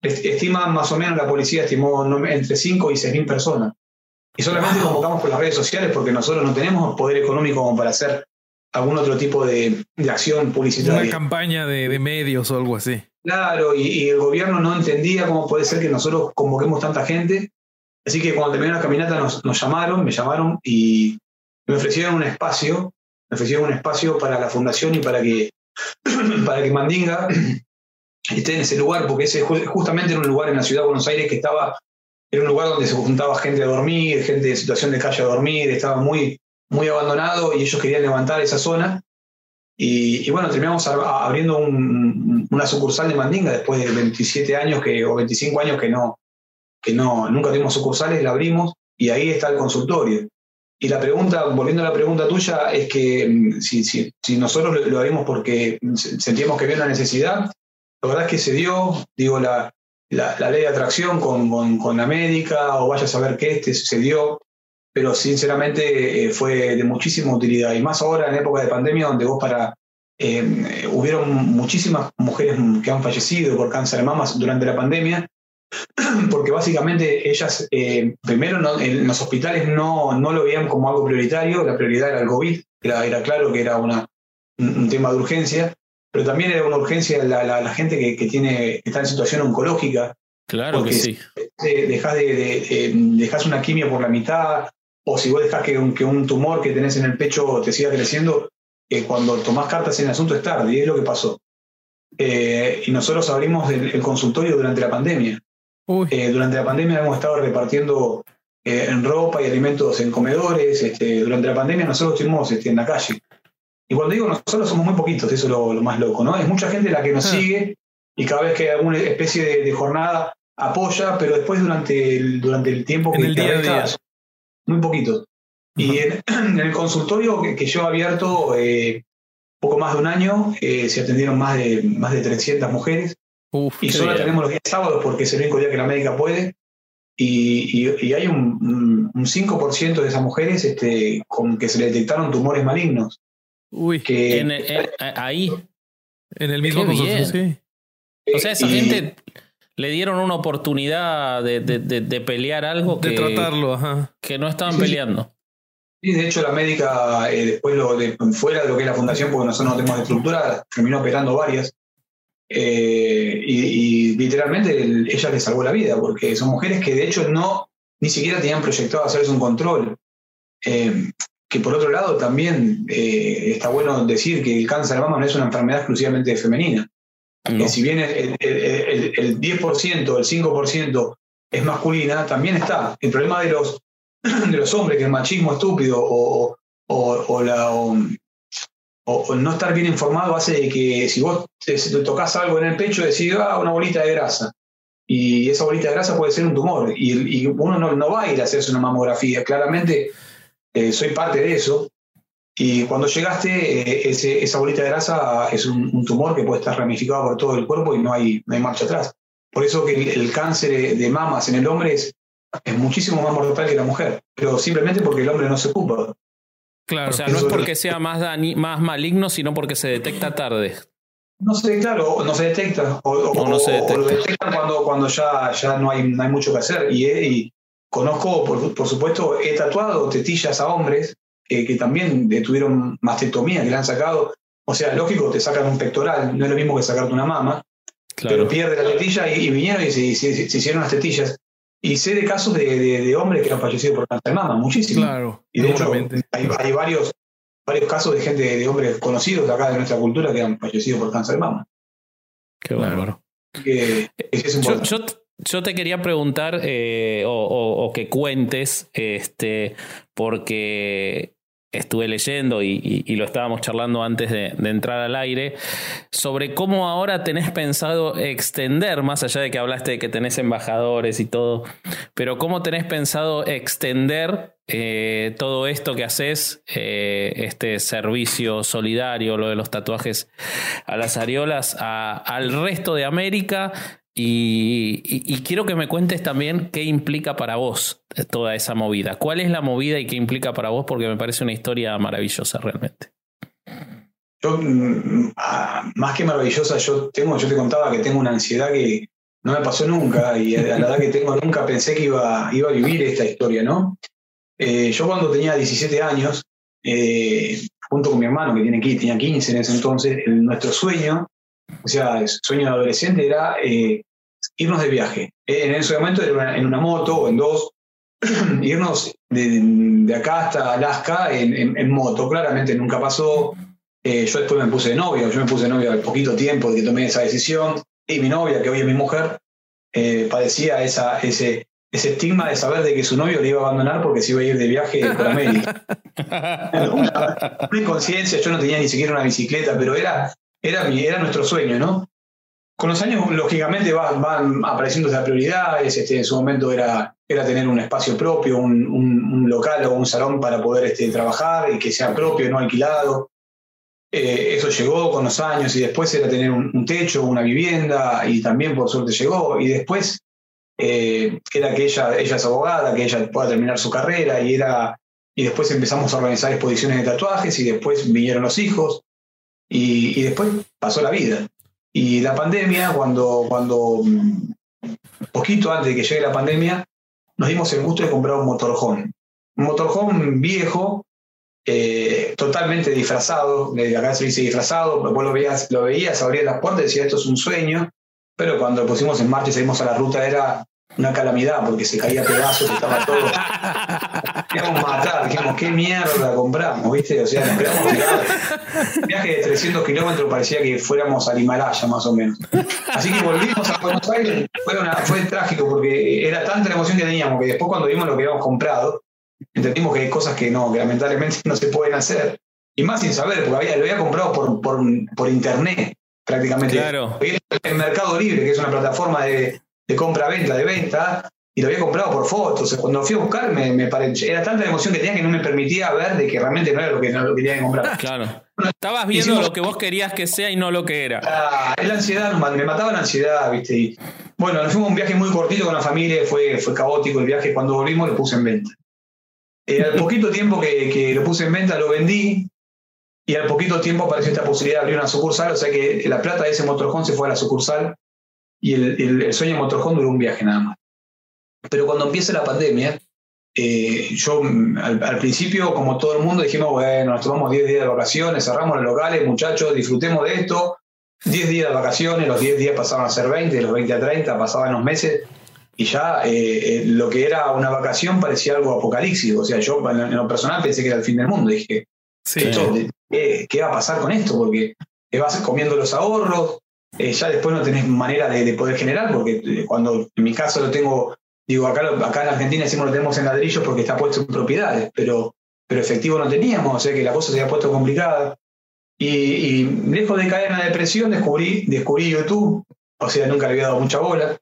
Estima más o menos, la policía estimó entre 5 y 6 mil personas. Y solamente convocamos por las redes sociales porque nosotros no tenemos poder económico como para hacer algún otro tipo de, de acción publicitaria. Una campaña de, de, medios o algo así. Claro, y, el gobierno no entendía cómo puede ser que nosotros convoquemos tanta gente. Así que cuando terminó la caminata nos, nos llamaron, me llamaron y me ofrecieron un espacio ofrecieron un espacio para la fundación y para que, para que Mandinga esté en ese lugar, porque ese justamente era un lugar en la ciudad de Buenos Aires que estaba, era un lugar donde se juntaba gente a dormir, gente en situación de calle a dormir, estaba muy, muy abandonado y ellos querían levantar esa zona. Y, bueno, terminamos abriendo una sucursal de Mandinga después de 27 años que, o 25 años que no, que no, nunca tuvimos sucursales, la abrimos y ahí está el consultorio. Y la pregunta, volviendo a la pregunta tuya, es que mm, si, si, si nosotros lo, lo porque sentíamos que había una necesidad, la verdad es que se dio, digo, la, la, ley de atracción con, con, la médica, o vaya a saber qué, este se dio, pero sinceramente eh, fue de muchísima utilidad. Y más ahora en época de pandemia, donde vos para... Eh, hubieron muchísimas mujeres que han fallecido por cáncer de mamas durante la pandemia porque básicamente ellas, eh, primero en los hospitales no, no lo veían como algo prioritario, la prioridad era el COVID, era, era claro que era una, un, tema de urgencia, pero también era una urgencia la, la, gente que, que, tiene, está en situación oncológica. Claro que sí. Dejas de, de, una quimio por la mitad, o si vos dejas que un, que un tumor que tenés en el pecho te siga creciendo, eh, cuando tomás cartas en el asunto es tarde, y es lo que pasó. Eh, y nosotros abrimos el, consultorio durante la pandemia. Eh, durante la pandemia hemos estado repartiendo eh, en ropa y alimentos en comedores. Este, durante la pandemia nosotros estuvimos este, en la calle. Y cuando digo nosotros somos muy poquitos, eso es lo, más loco, ¿no? Es mucha gente la que nos ah. sigue y cada vez que hay alguna especie de, jornada apoya, pero después durante el, durante el tiempo que, el día muy poquitos. Y en, el consultorio que, yo he abierto eh, poco más de un año, se atendieron más de, más de 300 mujeres y solo tenemos los días sábados porque es el único día que la médica puede. Y, y, hay un, un 5% de esas mujeres este, con que se le detectaron tumores malignos. Uy, que, en, ahí. En el mismo consultorio, sí. O sea, esa gente le dieron una oportunidad de, de, de, pelear algo que, de tratarlo, ajá. que no estaban peleando. Sí, de hecho la médica, eh, después lo de, fuera de lo que es la fundación, porque nosotros no tenemos estructura, terminó operando varias. Eh, y, literalmente ella le salvó la vida, porque son mujeres que de hecho no, ni siquiera tenían proyectado hacerse un control. Eh, que por otro lado también eh, está bueno decir que el cáncer de mama no es una enfermedad exclusivamente femenina. Que si bien el, el, el, 10%, el 5% es masculina, también está. El problema de los, de los hombres, que el machismo estúpido o, o, la, o, no estar bien informado hace de que si vos te, tocas algo en el pecho, decís, ah, una bolita de grasa. Y esa bolita de grasa puede ser un tumor. Y, uno no, no, va a ir a hacerse una mamografía. Claramente eh, soy parte de eso. Y cuando llegaste, eh, ese, esa bolita de grasa es un, tumor que puede estar ramificado por todo el cuerpo y no hay, no hay marcha atrás. Por eso que el, cáncer de mamas en el hombre es, es muchísimo más mortal que la mujer, pero simplemente porque el hombre no se ocupa. Claro. O sea, no es porque sea más, más maligno, sino porque se detecta tarde. No sé, claro, no se detecta. O, no se detecta. lo detectan cuando, cuando ya, ya no, hay, no hay mucho que hacer. Y, y conozco, por, por, supuesto, he tatuado tetillas a hombres que también tuvieron mastectomía, que le han sacado. O sea, lógico, te sacan un pectoral, no es lo mismo que sacarte una mama, pero pierde la tetilla y, vinieron y se, se, hicieron las tetillas. Y sé de casos de, de, hombres que han fallecido por cáncer de mama, muchísimo. Claro, y de hecho, hay, hay, varios, varios casos de gente, de hombres conocidos de acá de nuestra cultura que han fallecido por cáncer de mama. Qué bárbaro. Que, yo, yo, yo, te quería preguntar eh, o, o, o, que cuentes, este, porque estuve leyendo y, lo estábamos charlando antes de, entrar al aire, sobre cómo ahora tenés pensado extender, más allá de que hablaste de que tenés embajadores y todo, pero cómo tenés pensado extender eh, todo esto que haces, eh, este servicio solidario, lo de los tatuajes a las areolas, al resto de América y, quiero que me cuentes también qué implica para vos toda esa movida. ¿Cuál es la movida y qué implica para vos? Porque me parece una historia maravillosa realmente. Yo, mm, ah, más que maravillosa, yo tengo, yo te contaba que tengo una ansiedad que no me pasó nunca y a la edad que tengo nunca pensé que iba, iba a vivir esta historia, ¿no? Eh, yo cuando tenía 17 años, eh, junto con mi hermano que tiene, tenía 15 en ese entonces, nuestro sueño, o sea, el sueño de adolescente era eh, irnos de viaje. En ese momento era en una moto o en dos, irnos de, acá hasta Alaska en, moto. Claramente nunca pasó. Eh, yo después me puse de novio, yo me puse de novio al poquito tiempo de que tomé esa decisión. Y mi novia, que hoy es mi mujer, eh, padecía esa, ese, ese estigma de saber de que su novio le iba a abandonar porque se iba a ir de viaje por América. una, inconsciencia, yo no tenía ni siquiera una bicicleta, pero era, era, era nuestro sueño, ¿no? Con los años, lógicamente, van, apareciendo esas prioridades. Este, en su momento era, era tener un espacio propio, un, local o un salón para poder este, trabajar y que sea propio, no alquilado. Eh, eso llegó con los años y después era tener un, techo, una vivienda y también por suerte llegó. Y después eh, era que ella, ella es abogada, que ella pueda terminar su carrera y, era, y después empezamos a organizar exposiciones de tatuajes y después vinieron los hijos y, y después pasó la vida. Y la pandemia, cuando, cuando mm, poquito antes de que llegue la pandemia, nos dimos el gusto de comprar un motorhome. Un motorhome viejo, eh, totalmente disfrazado, acá se dice disfrazado, vos lo veías, lo veías, abrías las puertas y decías esto es un sueño, pero cuando lo pusimos en marcha y salimos a la ruta era una calamidad porque se caía pedazos, estaba todo. Queríamos matar, dijimos, ¿qué mierda compramos? ¿Viste? O sea, nos quedamos Un viaje de 300 kilómetros parecía que fuéramos al Himalaya, más o menos. Así que volvimos a Buenos Aires. Fue, fue trágico porque era tanta la emoción que teníamos que después, cuando vimos lo que habíamos comprado, entendimos que hay cosas que no, que lamentablemente no se pueden hacer. Y más sin saber, porque había, lo había comprado por, por, por internet prácticamente. Claro. En Mercado Libre, que es una plataforma de, de compra-venta, de venta, y lo había comprado por fotos. Cuando fui a buscar, me, me era tanta la emoción que tenía que no me permitía ver de que realmente no era lo que, no, lo que tenía que comprar. Claro. Estabas viendo lo que vos querías que sea y no lo que era. Ah, la ansiedad, me mataba la ansiedad, ¿viste? Y, bueno, nos fuimos un viaje muy cortito con la familia, fue, fue caótico el viaje. Cuando volvimos lo puse en venta. Eh, al poquito tiempo que, que, lo puse en venta lo vendí y al poquito tiempo apareció esta posibilidad de abrir una sucursal, o sea que la plata de ese motorhome se fue a la sucursal y el, el, sueño de motorhome duró un viaje nada más. Pero cuando empieza la pandemia, eh, yo al, principio, como todo el mundo, dijimos, bueno, nos tomamos 10 días de vacaciones, cerramos los locales, muchachos, disfrutemos de esto. 10 días de vacaciones, los 10 días pasaban a ser 20, los 20 a 30, pasaban los meses. y ya eh, eh, lo que era una vacación parecía algo apocalíptico. O sea, yo en lo personal pensé que era el fin del mundo. Dije, ¿qué, va a pasar con esto? Porque vas comiendo los ahorros, eh, ya después no tenés manera de, poder generar, porque cuando en mi caso lo tengo, digo, acá, acá en Argentina decimos lo tenemos en ladrillos porque está puesto en propiedades, pero, pero efectivo no teníamos, o sea que la cosa se había puesto complicada. Y, y lejos de caer en la depresión, descubrí, descubrí YouTube, o sea, nunca le había dado mucha bola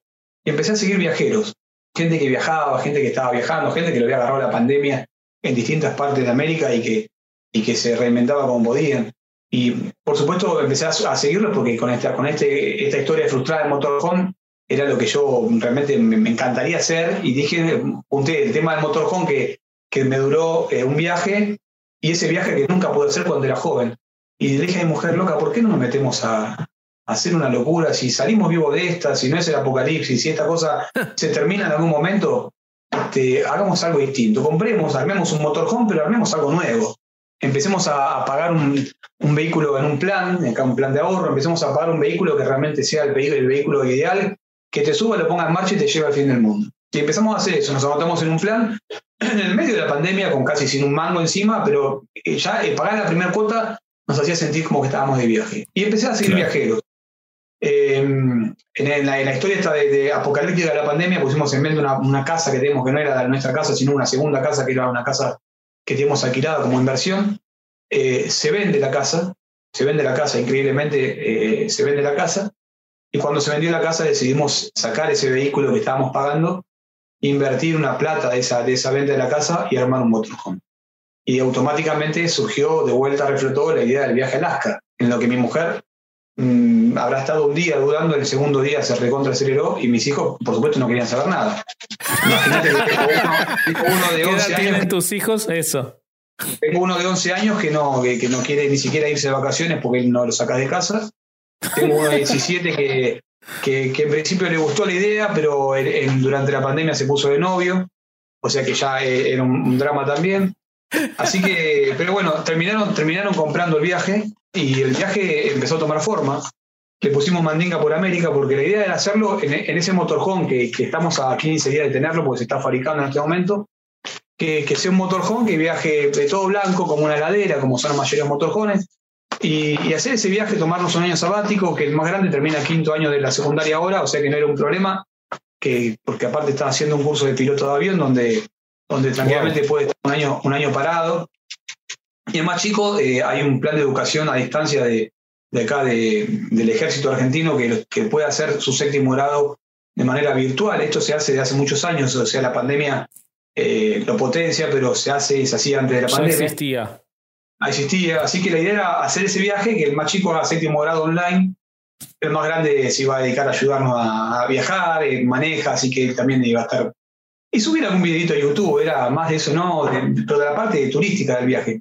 y empecé a seguir viajeros, gente que viajaba, gente que estaba viajando, gente que lo había agarrado la pandemia en distintas partes de América y que, y que se reinventaba como podían. Y por supuesto empecé a, seguirlos porque con, esta, con este, esta historia frustrada del motorhome era lo que yo realmente me, encantaría hacer y dije, junté el tema del motorhome que, que me duró eh, un viaje y ese viaje que nunca pude hacer cuando era joven. Y le dije a mi mujer loca, ¿por qué no nos metemos a, hacer una locura, si salimos vivos de esta, si no es el apocalipsis, si esta cosa se termina en algún momento, este, hagamos algo distinto. Compremos, armemos un motorhome, pero armemos algo nuevo. Empecemos a, pagar un, vehículo en un plan, en un plan de ahorro, empecemos a pagar un vehículo que realmente sea el, el vehículo ideal, que te suba, lo ponga en marcha y te lleve al fin del mundo. Y empezamos a hacer eso, nos anotamos en un plan, en el medio de la pandemia, con casi sin un mango encima, pero eh, ya eh, pagar la primera cuota nos hacía sentir como que estábamos de viaje. Y empecé a seguir viajeros. Em, en, la, historia esta de, apocalíptica de la pandemia pusimos en venta una, una, casa que tenemos que no era de nuestra casa, sino una segunda casa que era una casa que teníamos alquilada como inversión. Eh, se vende la casa, se vende la casa, increíblemente eh, se vende la casa. Y cuando se vendió la casa decidimos sacar ese vehículo que estábamos pagando, invertir una plata de esa, de esa venta de la casa y armar un motorhome. Y automáticamente surgió, de vuelta reflotó la idea del viaje a Alaska, en lo que mi mujer Mm, habrá estado un día dudando, el segundo día se recontra aceleró y mis hijos, por supuesto, no querían saber nada. Imagínate que tengo uno, de 11 años. tienen tus hijos? Eso. Tengo uno de 11 años que no, que, no quiere ni siquiera irse de vacaciones porque él no lo saca de casa. Tengo uno de 17 que, que, en principio le gustó la idea, pero durante la pandemia se puso de novio, o sea que ya eh, era un, drama también. Así que, pero bueno, terminaron, terminaron comprando el viaje y el viaje empezó a tomar forma. Le pusimos mandinga por América porque la idea era hacerlo en, ese motorhome que, que, estamos a 15 días de tenerlo porque se está fabricando en este momento. Que, que sea un motorhome que viaje de todo blanco, como una heladera, como son la mayoría de motorhomes. Y, y, hacer ese viaje, tomarnos un año sabático, que el más grande termina quinto año de la secundaria ahora, o sea que no era un problema, que, porque aparte está haciendo un curso de piloto de avión donde, donde tranquilamente puede estar un año, un año parado y el más chico, eh, hay un plan de educación a distancia de, acá del ejército argentino que, que puede hacer su séptimo grado de manera virtual. Esto se hace de hace muchos años, o sea, la pandemia eh, lo potencia, pero se hace y se hacía antes de la pandemia. existía. Existía. Así que la idea era hacer ese viaje, que el más chico haga séptimo grado online, el más grande se iba a dedicar a ayudarnos a, viajar, eh, maneja, así que él también iba a estar. Y subir algún videito a YouTube, era más de eso, ¿no? De, pero de la parte turística del viaje.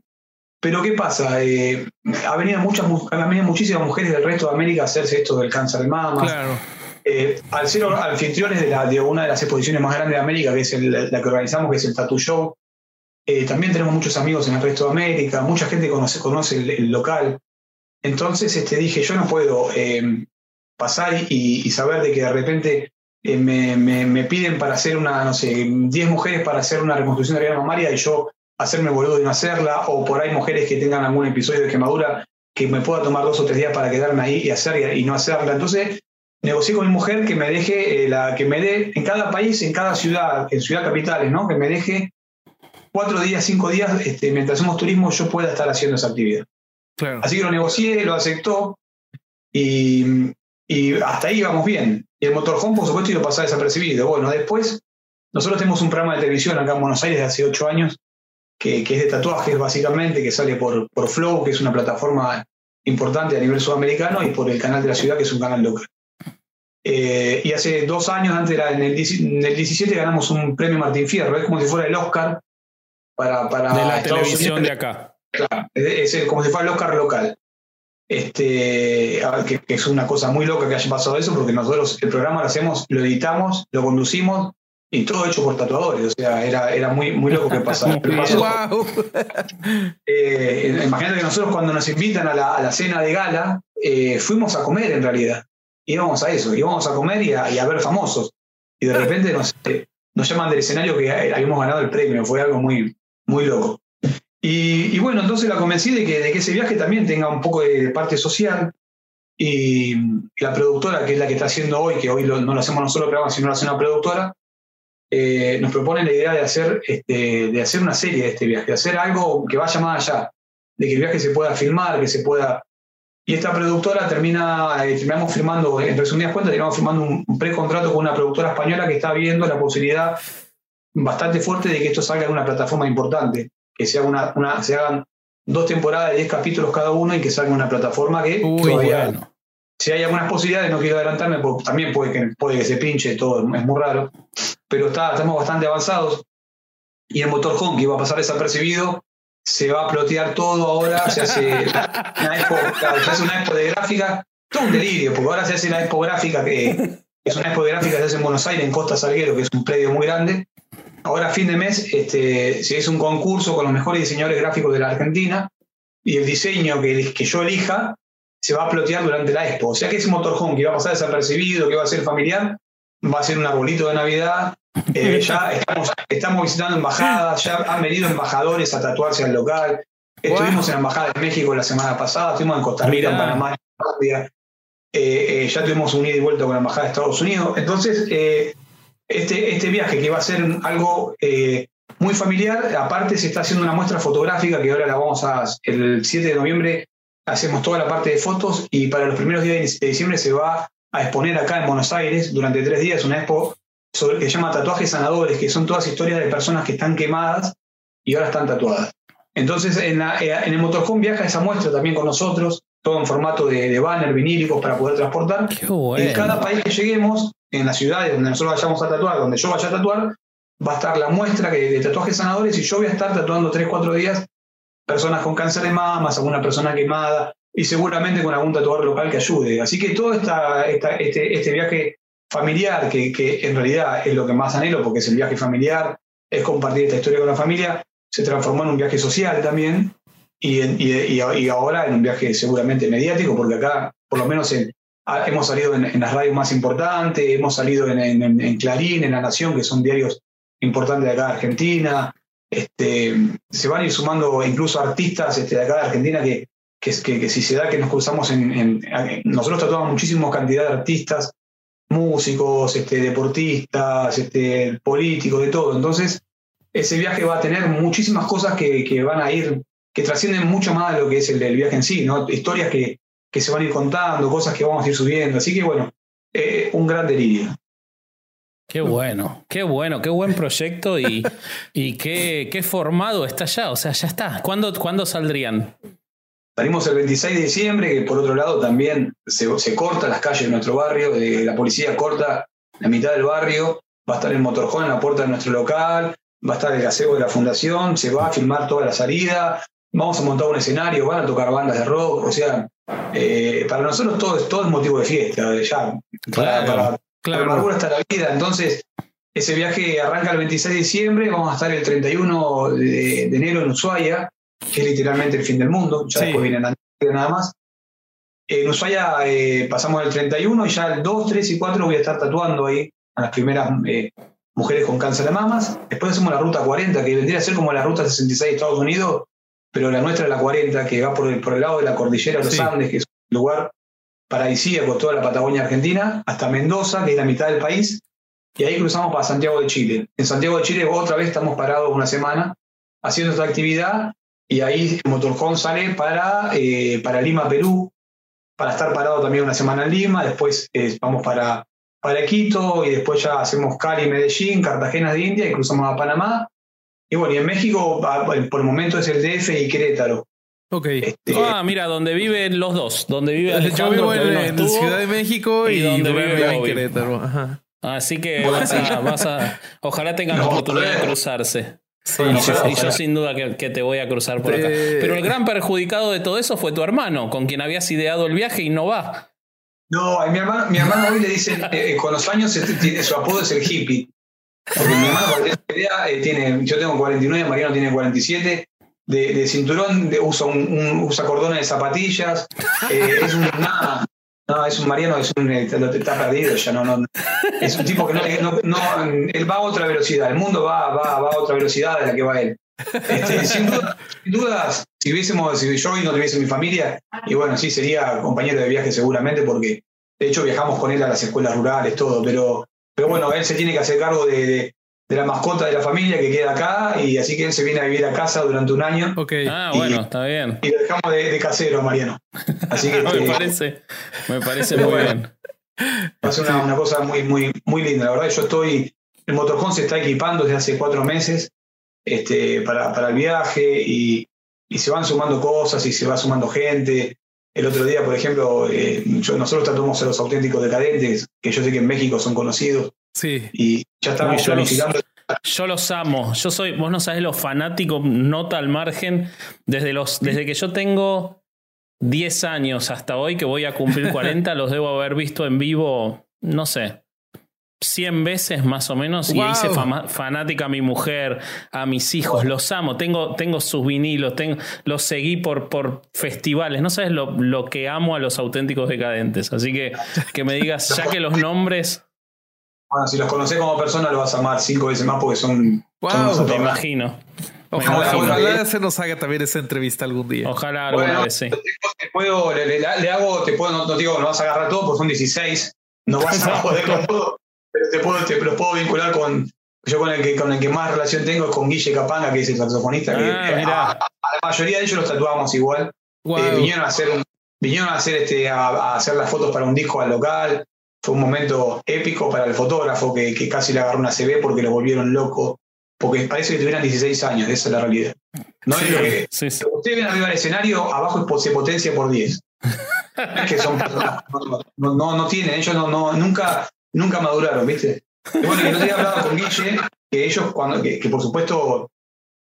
Pero ¿qué pasa? Eh, ha, venido muchas, ha venido muchísimas mujeres del resto de América a hacerse esto del cáncer de mama. Claro. Eh, al ser anfitriones de, la, de, una de las exposiciones más grandes de América, que es la que organizamos, que es el Tattoo Show, eh, también tenemos muchos amigos en el resto de América, mucha gente conoce, conoce el, local. Entonces este, dije, yo no puedo pasar y, saber de que de repente me, me, me, piden para hacer una, no sé, 10 mujeres para hacer una reconstrucción de la mamaria y yo hacerme boludo y no hacerla, o por ahí mujeres que tengan algún episodio de quemadura que me pueda tomar dos o tres días para quedarme ahí y hacer y, no hacerla. Entonces, negocié con mi mujer que me deje, eh, la, que me dé en cada país, en cada ciudad, en ciudad capitales, ¿no? Que me deje cuatro días, cinco días, este, mientras hacemos turismo, yo pueda estar haciendo esa actividad. Así que lo negocié, lo aceptó y, y hasta ahí vamos bien. Y el motorhome, por supuesto, iba a pasar desapercibido. Bueno, después, nosotros tenemos un programa de televisión acá en Buenos Aires de hace ocho años que, es de tatuajes básicamente, que sale por, por Flow, que es una plataforma importante a nivel sudamericano, y por el canal de la ciudad, que es un canal local. Eh, y hace dos años, antes en, el, 17, ganamos un premio Martín Fierro, es como si fuera el Oscar para, para de la televisión de acá. Claro, es, como si fuera el Oscar local. Este, que, que, es una cosa muy loca que haya pasado eso, porque nosotros el programa lo hacemos, lo editamos, lo conducimos y todo hecho por tatuadores, o sea, era, era muy, muy loco que pasaba. eh, imagínate que nosotros cuando nos invitan a la, a la cena de gala, eh, fuimos a comer en realidad. Íbamos a eso, íbamos a comer y a, ver famosos. y de repente nos, nos llaman del escenario que habíamos ganado el premio, fue algo muy, muy loco. Y, bueno, entonces la convencí de que, de que ese viaje también tenga un poco de parte social, y la productora, que es la que está haciendo hoy, que hoy no lo hacemos nosotros, sino lo hace una productora, eh, nos propone la idea de hacer, este, de hacer una serie de este viaje, de hacer algo que vaya más allá, de que el viaje se pueda filmar, que se pueda... Y esta productora termina, eh, terminamos firmando, en resumidas cuentas, terminamos firmando un, precontrato con una productora española que está viendo la posibilidad bastante fuerte de que esto salga en una plataforma importante, que sea una, una, se hagan dos temporadas de 10 capítulos cada uno y que salga una plataforma que todavía, si hay algunas posibilidades, no quiero adelantarme, porque también puede que, puede que se pinche, todo es muy raro, pero está, estamos bastante avanzados. Y el motorhome que iba a pasar desapercibido, se va a plotear todo ahora, se hace una expo, se hace una expo de gráfica, todo un delirio, porque ahora se hace una expo gráfica que es una expo de gráfica que se hace en Buenos Aires, en Costa Salguero, que es un predio muy grande. Ahora, a fin de mes, este, se hizo un concurso con los mejores diseñadores gráficos de la Argentina y el diseño que, que yo elija se va a plotear durante la expo. O sea que ese motorhome que va a pasar desapercibido, que va a ser familiar, va a ser un arbolito de Navidad. Eh, ya estamos, visitando embajadas, ya han venido embajadores a tatuarse al local. Estuvimos en la Embajada de México la semana pasada, estuvimos en Costa Rica, en Panamá, en Colombia. Eh, eh, ya tuvimos un ida y vuelta con la Embajada de Estados Unidos. Entonces, este, este viaje que va a ser algo muy familiar, aparte se está haciendo una muestra fotográfica que ahora la vamos a, el 7 de noviembre hacemos toda la parte de fotos y para los primeros días de diciembre se va a exponer acá en Buenos Aires durante tres días una expo sobre, que se llama Tatuajes Sanadores, que son todas historias de personas que están quemadas y ahora están tatuadas. Entonces, en, eh, en el Motorhome viaja esa muestra también con nosotros, todo en formato de, banner vinílicos para poder transportar. En cada país que lleguemos, en las ciudades donde nosotros vayamos a tatuar, donde yo vaya a tatuar, va a estar la muestra de tatuajes sanadores y yo voy a estar tatuando tres, cuatro días personas con cáncer de mamas, alguna persona quemada y seguramente con algún tatuador local que ayude. Así que todo esta, este, este, viaje familiar, que, que, en realidad es lo que más anhelo, porque es el viaje familiar, es compartir esta historia con la familia, se transformó en un viaje social también y, y, y ahora en un viaje seguramente mediático, porque acá, por lo menos hemos salido en, las radios más importantes, hemos salido en, en, Clarín, en La Nación, que son diarios importantes de acá de Argentina, este, se van a ir sumando incluso artistas este, de acá de Argentina que, que, si se da que nos cruzamos en, nosotros tratamos muchísima cantidad de artistas, músicos, este, deportistas, este, políticos, de todo. Entonces, ese viaje va a tener muchísimas cosas que, van a ir, que trascienden mucho más de lo que es el, del viaje en sí, ¿no? Historias que, que se van a ir contando, cosas que vamos a ir subiendo. Así que bueno, eh, un gran delirio. Qué bueno, qué bueno, qué buen proyecto y, y qué, qué, formado está ya. O sea, ya está. ¿Cuándo, ¿cuándo saldrían? Salimos el 26 de diciembre, que por otro lado también se, se corta las calles de nuestro barrio, de, la policía corta la mitad del barrio, va a estar el motorhome en la puerta de nuestro local, va a estar el gazebo de la fundación, se va a filmar toda la salida, vamos a montar un escenario, van a tocar bandas de rock, o sea, eh, para nosotros todo, todo es motivo de fiesta, ya, para, Claro. hasta la vida. Entonces, ese viaje arranca el 26 de diciembre, vamos a estar el 31 de, enero en Ushuaia, que es literalmente el fin del mundo, ya después viene la nada más. En Ushuaia eh, pasamos el 31 y ya el 2, 3 y 4 voy a estar tatuando ahí a las primeras eh, mujeres con cáncer de mamas. Después hacemos la ruta 40, que vendría a ser como la ruta 66 de Estados Unidos, pero la nuestra es la 40, que va por el, por el lado de la cordillera de los Andes, que es un lugar paradisíaco toda la Patagonia Argentina, hasta Mendoza, que es la mitad del país, y ahí cruzamos para Santiago de Chile. En Santiago de Chile otra vez estamos parados una semana haciendo esta actividad y ahí el motorhome sale para, eh, para Lima, Perú, para estar parado también una semana en Lima, después eh, vamos para, para Quito y después ya hacemos Cali, Medellín, Cartagena de India y cruzamos a Panamá. Y bueno, y en México por el momento es el DF y Querétaro. Ok. Este, ah, mira, donde viven los dos. Donde vive Yo vivo en, Ciudad de México y, donde vive en Querétaro. Ajá. Así que vas a, ojalá tengan la oportunidad de cruzarse. Sí, y, yo, sin duda que, te voy a cruzar por acá. Pero el gran perjudicado de todo eso fue tu hermano, con quien habías ideado el viaje y no va. No, a mi hermano, mi hermano hoy le dicen, eh, eh, con los años este, su apodo es el hippie. Porque mi hermano, idea, eh, tiene, yo tengo 49, Mariano tiene 47, de, cinturón, usa, un, usa cordones de zapatillas, eh, es un nada. No, es un Mariano, es un, eh, está perdido ya, no, no. Es un tipo que no, no- no- él va a otra velocidad, el mundo va, va, va a otra velocidad de la que va él. Este, sin, duda, dudas, si hubiésemos, si yo hoy no tuviese mi familia, y bueno, sí sería compañero de viaje seguramente, porque de hecho viajamos con él a las escuelas rurales, todo, pero, pero bueno, él se tiene que hacer cargo de- de la mascota de la familia que queda acá, y así que él se viene a vivir a casa durante un año. Ok. Ah, Y- bueno, está bien. Y lo dejamos de, de casero, Mariano. Así que Me parece, me parece muy bien. Va a ser una, una cosa muy, muy, muy linda. La verdad, yo estoy. El motorhome se está equipando desde hace cuatro meses este, para, para el viaje y, y se van sumando cosas y se va sumando gente. El otro día, por ejemplo, eh, yo- nosotros tratamos a los auténticos decadentes, que yo sé que en México son conocidos, Sí. y ya estamos Uy, yo los-. Yo los amo. Yo soy, vos no sabés lo fanático, nota al margen, desde, los, desde que yo tengo 10 años hasta hoy, que voy a cumplir 40, los debo haber visto en vivo, no sé, 100 veces más o menos. Y hice fanática a mi mujer, a mis hijos, los amo. Tengo, tengo sus vinilos, tengo, los seguí por, por festivales. No sabes lo, lo que amo a los auténticos decadentes. Así que que me digas, ya que los nombres, Bueno, si los conocés como persona, lo vas a amar cinco veces más porque son. Wow. son me imagino. Ojalá, imagino. ojalá se nos haga también esa entrevista algún día. Ojalá alguna Bueno, vez sí. te puedo, le, le- le hago, te puedo, no, no digo que no vas a agarrar todo, porque son 16, no vas a poder con todo, pero te puedo, te los puedo vincular con, yo con el que con el que más relación tengo es con Guille Capanga, que es el saxofonista, que Ah, mirá. a, a la mayoría de ellos los tatuamos igual, Wow. Eh, vinieron a hacer un- vinieron a hacer este, a, a hacer las fotos para un disco al local, fue un momento épico para el fotógrafo que, que casi le agarró una CB porque lo volvieron loco, porque parece que tuvieran 16 años, esa es la realidad. No es lo que, Sí, sí. Ustedes ven arriba del escenario, abajo es se potencia por 10. No es que son personas, no, no, no tienen, ellos no, no, nunca, nunca maduraron, ¿viste? Y bueno, y el otro día hablaba con Guille, que ellos, cuando, que, que por supuesto,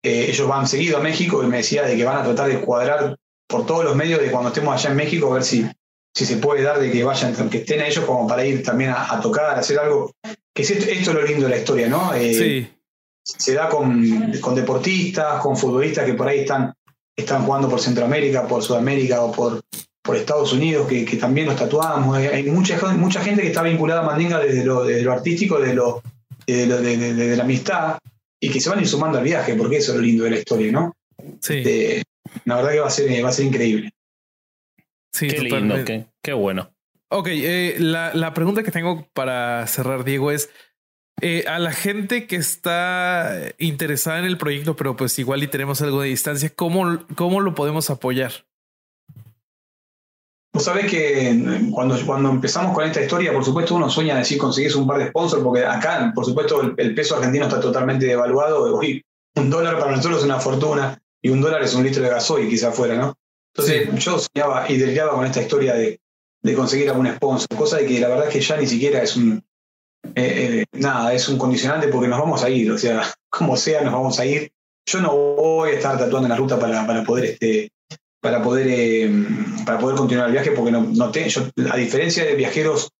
eh, ellos van seguido a México y me decía de que van a tratar de cuadrar por todos los medios de cuando estemos allá en México, a ver si, si se puede dar de que vayan, que estén ellos como para ir también a, a tocar, a hacer algo. Que es esto, esto es lo lindo de la historia, ¿no? Eh, Sí. se da con, con deportistas, con futbolistas que por ahí están, están jugando por Centroamérica, por Sudamérica o por, por Estados Unidos, que, que también los tatuamos. Hay- Hay mucha, mucha gente que está vinculada a Mandinga desde lo, desde lo artístico, desde, lo, desde, lo- la amistad, y que se van a ir sumando al viaje, porque eso es lo lindo de la historia, ¿no? Sí. Eh, la verdad que va a ser, va a ser increíble. Sí, Qué lindo, qué, qué bueno. Ok, eh, la, la pregunta que tengo para cerrar, Diego, es eh, a la gente que está interesada en el proyecto, pero pues igual y tenemos algo de distancia, ¿cómo, cómo lo podemos apoyar? Vos sabés que eh, cuando, cuando empezamos con esta historia, por supuesto, uno sueña decir conseguís un par de sponsors, porque acá, por supuesto, el, el peso argentino está totalmente devaluado. Hoy, un dólar para nosotros es una fortuna y un dólar es un litro de gasoil, quizás fuera, ¿no? Entonces, yo soñaba y deliraba con esta historia de, de conseguir algún sponsor, cosa de que la verdad es que ya ni siquiera es un. eh, eh, nada, es un condicionante porque nos vamos a ir, o sea, como sea, nos vamos a ir. Yo no voy a estar tatuando en la ruta para, para poder este, para poder eh, para poder continuar el viaje porque no, no a diferencia de viajeros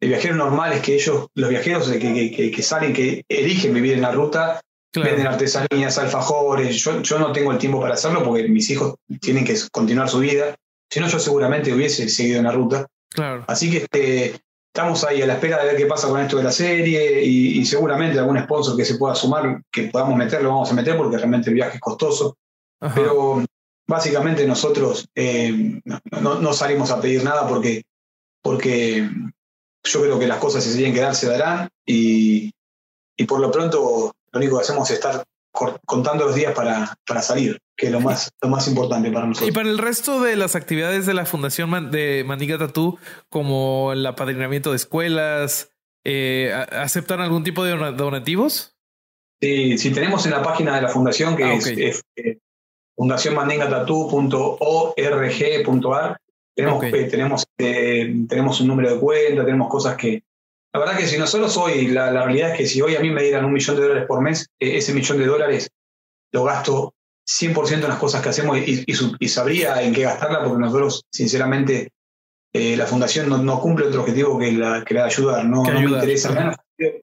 de viajeros normales que ellos los viajeros que- que salen que eligen vivir en la ruta venden artesanías alfajores. Yo, yo no tengo el tiempo para hacerlo porque mis hijos tienen que continuar su vida. Si no yo seguramente hubiese seguido en la ruta. Claro. así que este, estamos ahí a la espera de ver qué pasa con esto de la serie y, y seguramente algún sponsor que se pueda sumar que podamos meter lo vamos a meter porque realmente el viaje es costoso. Ajá. pero básicamente nosotros eh, no, no- no salimos a pedir nada porque, porque yo creo que las cosas si se tienen que dar, se darán y, y por lo pronto lo único que hacemos es estar contando los días para, para salir, que es lo más, lo más importante para Y nosotros. para el resto de las actividades de la Fundación Man- de Mandinga Tatú, como el apadrinamiento de escuelas, eh, ¿a- ¿aceptan algún tipo de dona- donativos? Sí, si tenemos en la página de la fundación, que Ah, es, ok. es, eh, fundacionmandingatatú.org.ar, tenemos, Ok. eh, tenemos, tenemos un número de cuenta, tenemos cosas que... La verdad que si nosotros hoy, la, la realidad es que si hoy a mí me dieran un millón de dólares por mes, eh, ese millón de dólares lo gasto 100% en las cosas que hacemos y, y su- y sabría en qué gastarla porque nosotros, sinceramente, eh, la fundación no, no cumple otro objetivo que la, que la de ayudar. No, no me interesa. Me han ofrecido-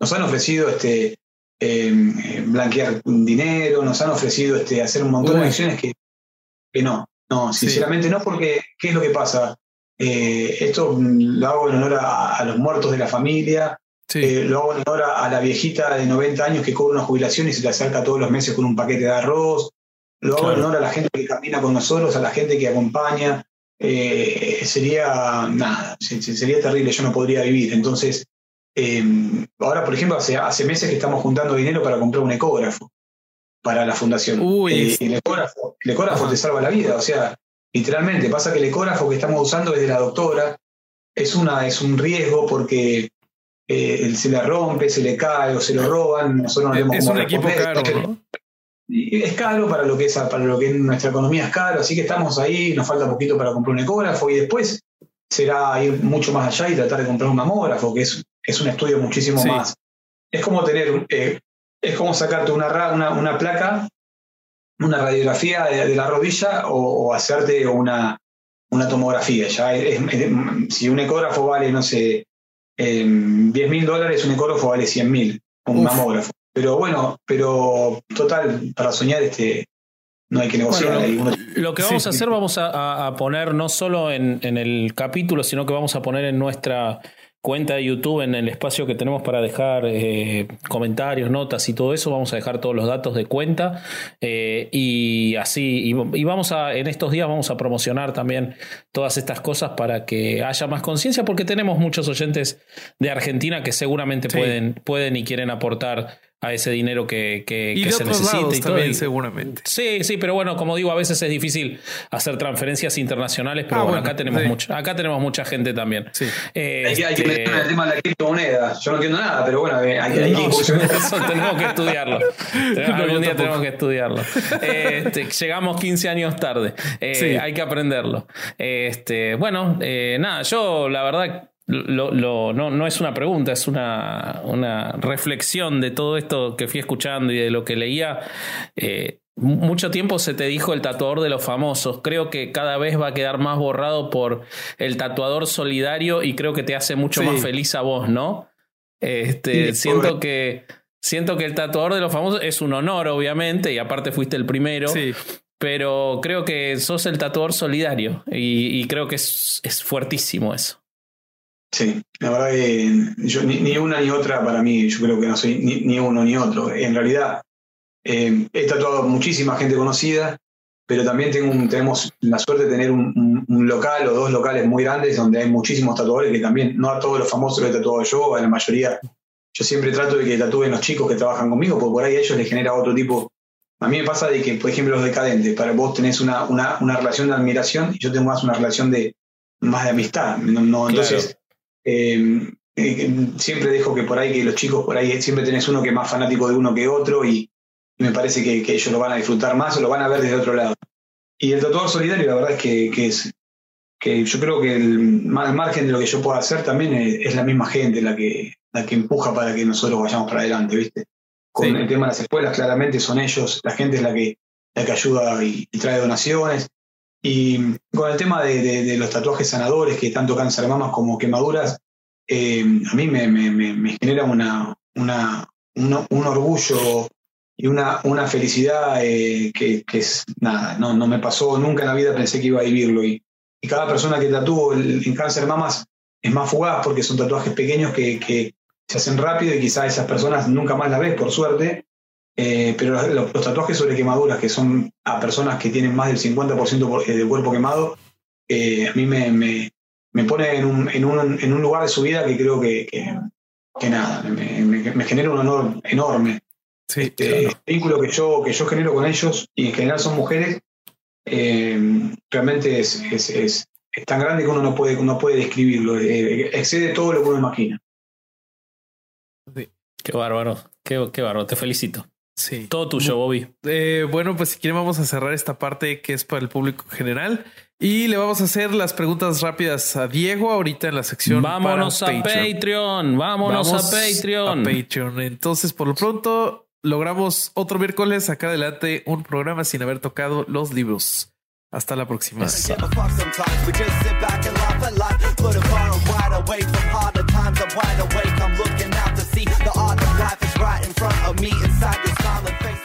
Nos han ofrecido este, eh, eh, blanquear dinero, nos han ofrecido este, hacer un montón Uy. de acciones que, que no. No, Sí. sinceramente no, porque ¿qué es lo que pasa? Eh, esto lo hago en honor a, los muertos de la familia, eh, lo hago en honor a, la viejita de 90 años que cobra una jubilación y se le acerca todos los meses con un paquete de arroz, lo hago en honor a la gente que camina con nosotros, a la gente que acompaña. Eh, sería nada, sería terrible, yo no podría vivir. Entonces, ahora, por ejemplo, hace, hace meses que estamos juntando dinero para comprar un ecógrafo para la fundación. Uy, el ecógrafo, el ecógrafo te salva la vida, o sea, Literalmente, pasa que el ecógrafo que estamos usando es de la doctora, es, una, es un riesgo porque eh, se le rompe, se le cae o se lo roban, nosotros no Es un equipo caro, ¿no? es caro para lo que es para lo que nuestra economía es caro, así que estamos ahí, nos falta poquito para comprar un ecógrafo y después será ir mucho más allá y tratar de comprar un mamógrafo, que es, es un estudio muchísimo más. Es como tener, eh, es como sacarte una, una, una placa una radiografía de, la rodilla o, hacerte una, una tomografía. Ya si un ecógrafo vale, no sé, eh, 10 mil dólares, un ecógrafo vale 100 mil, un mamógrafo. Pero bueno, pero total, para soñar este, no hay que negociar. lo, que vamos a hacer, vamos a, poner no solo en, en, el capítulo, sino que vamos a poner en nuestra cuenta de YouTube, en el espacio que tenemos para dejar eh, comentarios, notas y todo eso, vamos a dejar todos los datos de cuenta eh, y así, y, vamos a, en estos días vamos a promocionar también todas estas cosas para que haya más conciencia, porque tenemos muchos oyentes de Argentina que seguramente pueden, pueden y quieren aportar a ese dinero que, que, se necesita y todo. seguramente. Sí, sí, pero bueno, como digo, a veces es difícil hacer transferencias internacionales, pero ah, bueno, acá tenemos mucho, acá tenemos mucha gente también. Sí. Eh, hay, que, hay, que, este, el tema de la criptomoneda. Yo no entiendo nada, pero bueno, hay, hay, que tenemos que estudiarlo. algún día tenemos que estudiarlo. Este, llegamos 15 años tarde. Eh, hay que aprenderlo. Este, bueno, eh, nada, yo la verdad lo, lo, no, no, es una pregunta, es una, una, reflexión de todo esto que fui escuchando y de lo que leía. Eh, mucho tiempo se te dijo el tatuador de los famosos. Creo que cada vez va a quedar más borrado por el tatuador solidario y creo que te hace mucho más feliz a vos, ¿no? Este, siento que siento que el tatuador de los famosos es un honor, obviamente, y aparte fuiste el primero. Sí. Pero creo que sos el tatuador solidario y, creo que es, es fuertísimo eso. Sí, la verdad que yo, ni, una ni otra para mí, yo creo que no soy ni, uno ni otro. En realidad, eh, he tatuado muchísima gente conocida, pero también tengo tenemos la suerte de tener un, local o dos locales muy grandes donde hay muchísimos tatuadores que también, no a todos los famosos los he tatuado yo, a la mayoría. Yo siempre trato de que tatúen los chicos que trabajan conmigo, porque por ahí a ellos les genera otro tipo. A mí me pasa de que, por ejemplo, los decadentes, para vos tenés una, una, una relación de admiración y yo tengo más una relación de más de amistad. No, entonces, Em, eh, siempre dejo que por ahí, que los chicos por ahí siempre tenés uno que es más fanático de uno que otro y, me parece que, ellos lo van a disfrutar más o lo van a ver desde otro lado. Y el tatuador solidario, la verdad es que, que es que yo creo que el, margen de lo que yo pueda hacer también es, la misma gente la que, la que empuja para que nosotros vayamos para adelante, ¿viste? Con el tema de las escuelas, claramente son ellos, la gente es la que, la que ayuda y, trae donaciones. Y con el tema de, los tatuajes sanadores, que tanto cáncer mamas como quemaduras, eh, a mí me, genera una, un orgullo y una, una felicidad eh, que, es nada, no, no me pasó nunca en la vida, pensé que iba a vivirlo. Y, y cada persona que tatúo en cáncer mamas es más fugaz porque son tatuajes pequeños que, que se hacen rápido y quizás esas personas nunca más las ves, por suerte. Eh, pero los, tatuajes sobre quemaduras, que son a personas que tienen más del 50% del cuerpo quemado, eh, a mí me, me, me pone en un, en, un, en un, lugar de su vida que creo que, que, nada, me, me, genera un honor enorme. Sí, este, El vínculo que yo, que yo genero con ellos, y en general son mujeres, eh, realmente es, es, es, tan grande que uno no puede, no puede describirlo, excede todo lo que uno imagina. Qué bárbaro, qué, qué bárbaro, te felicito. Sí. Todo tuyo, Bobby. Eh, bueno, pues si quieren vamos a cerrar esta parte que es para el público general y le vamos a hacer las preguntas rápidas a Diego ahorita en la sección. Vámonos a Patreon. Vámonos a Patreon. A Patreon. Entonces, por lo pronto, logramos otro miércoles acá adelante un programa sin haber tocado los libros. Hasta la próxima. right in front of me inside this solid face.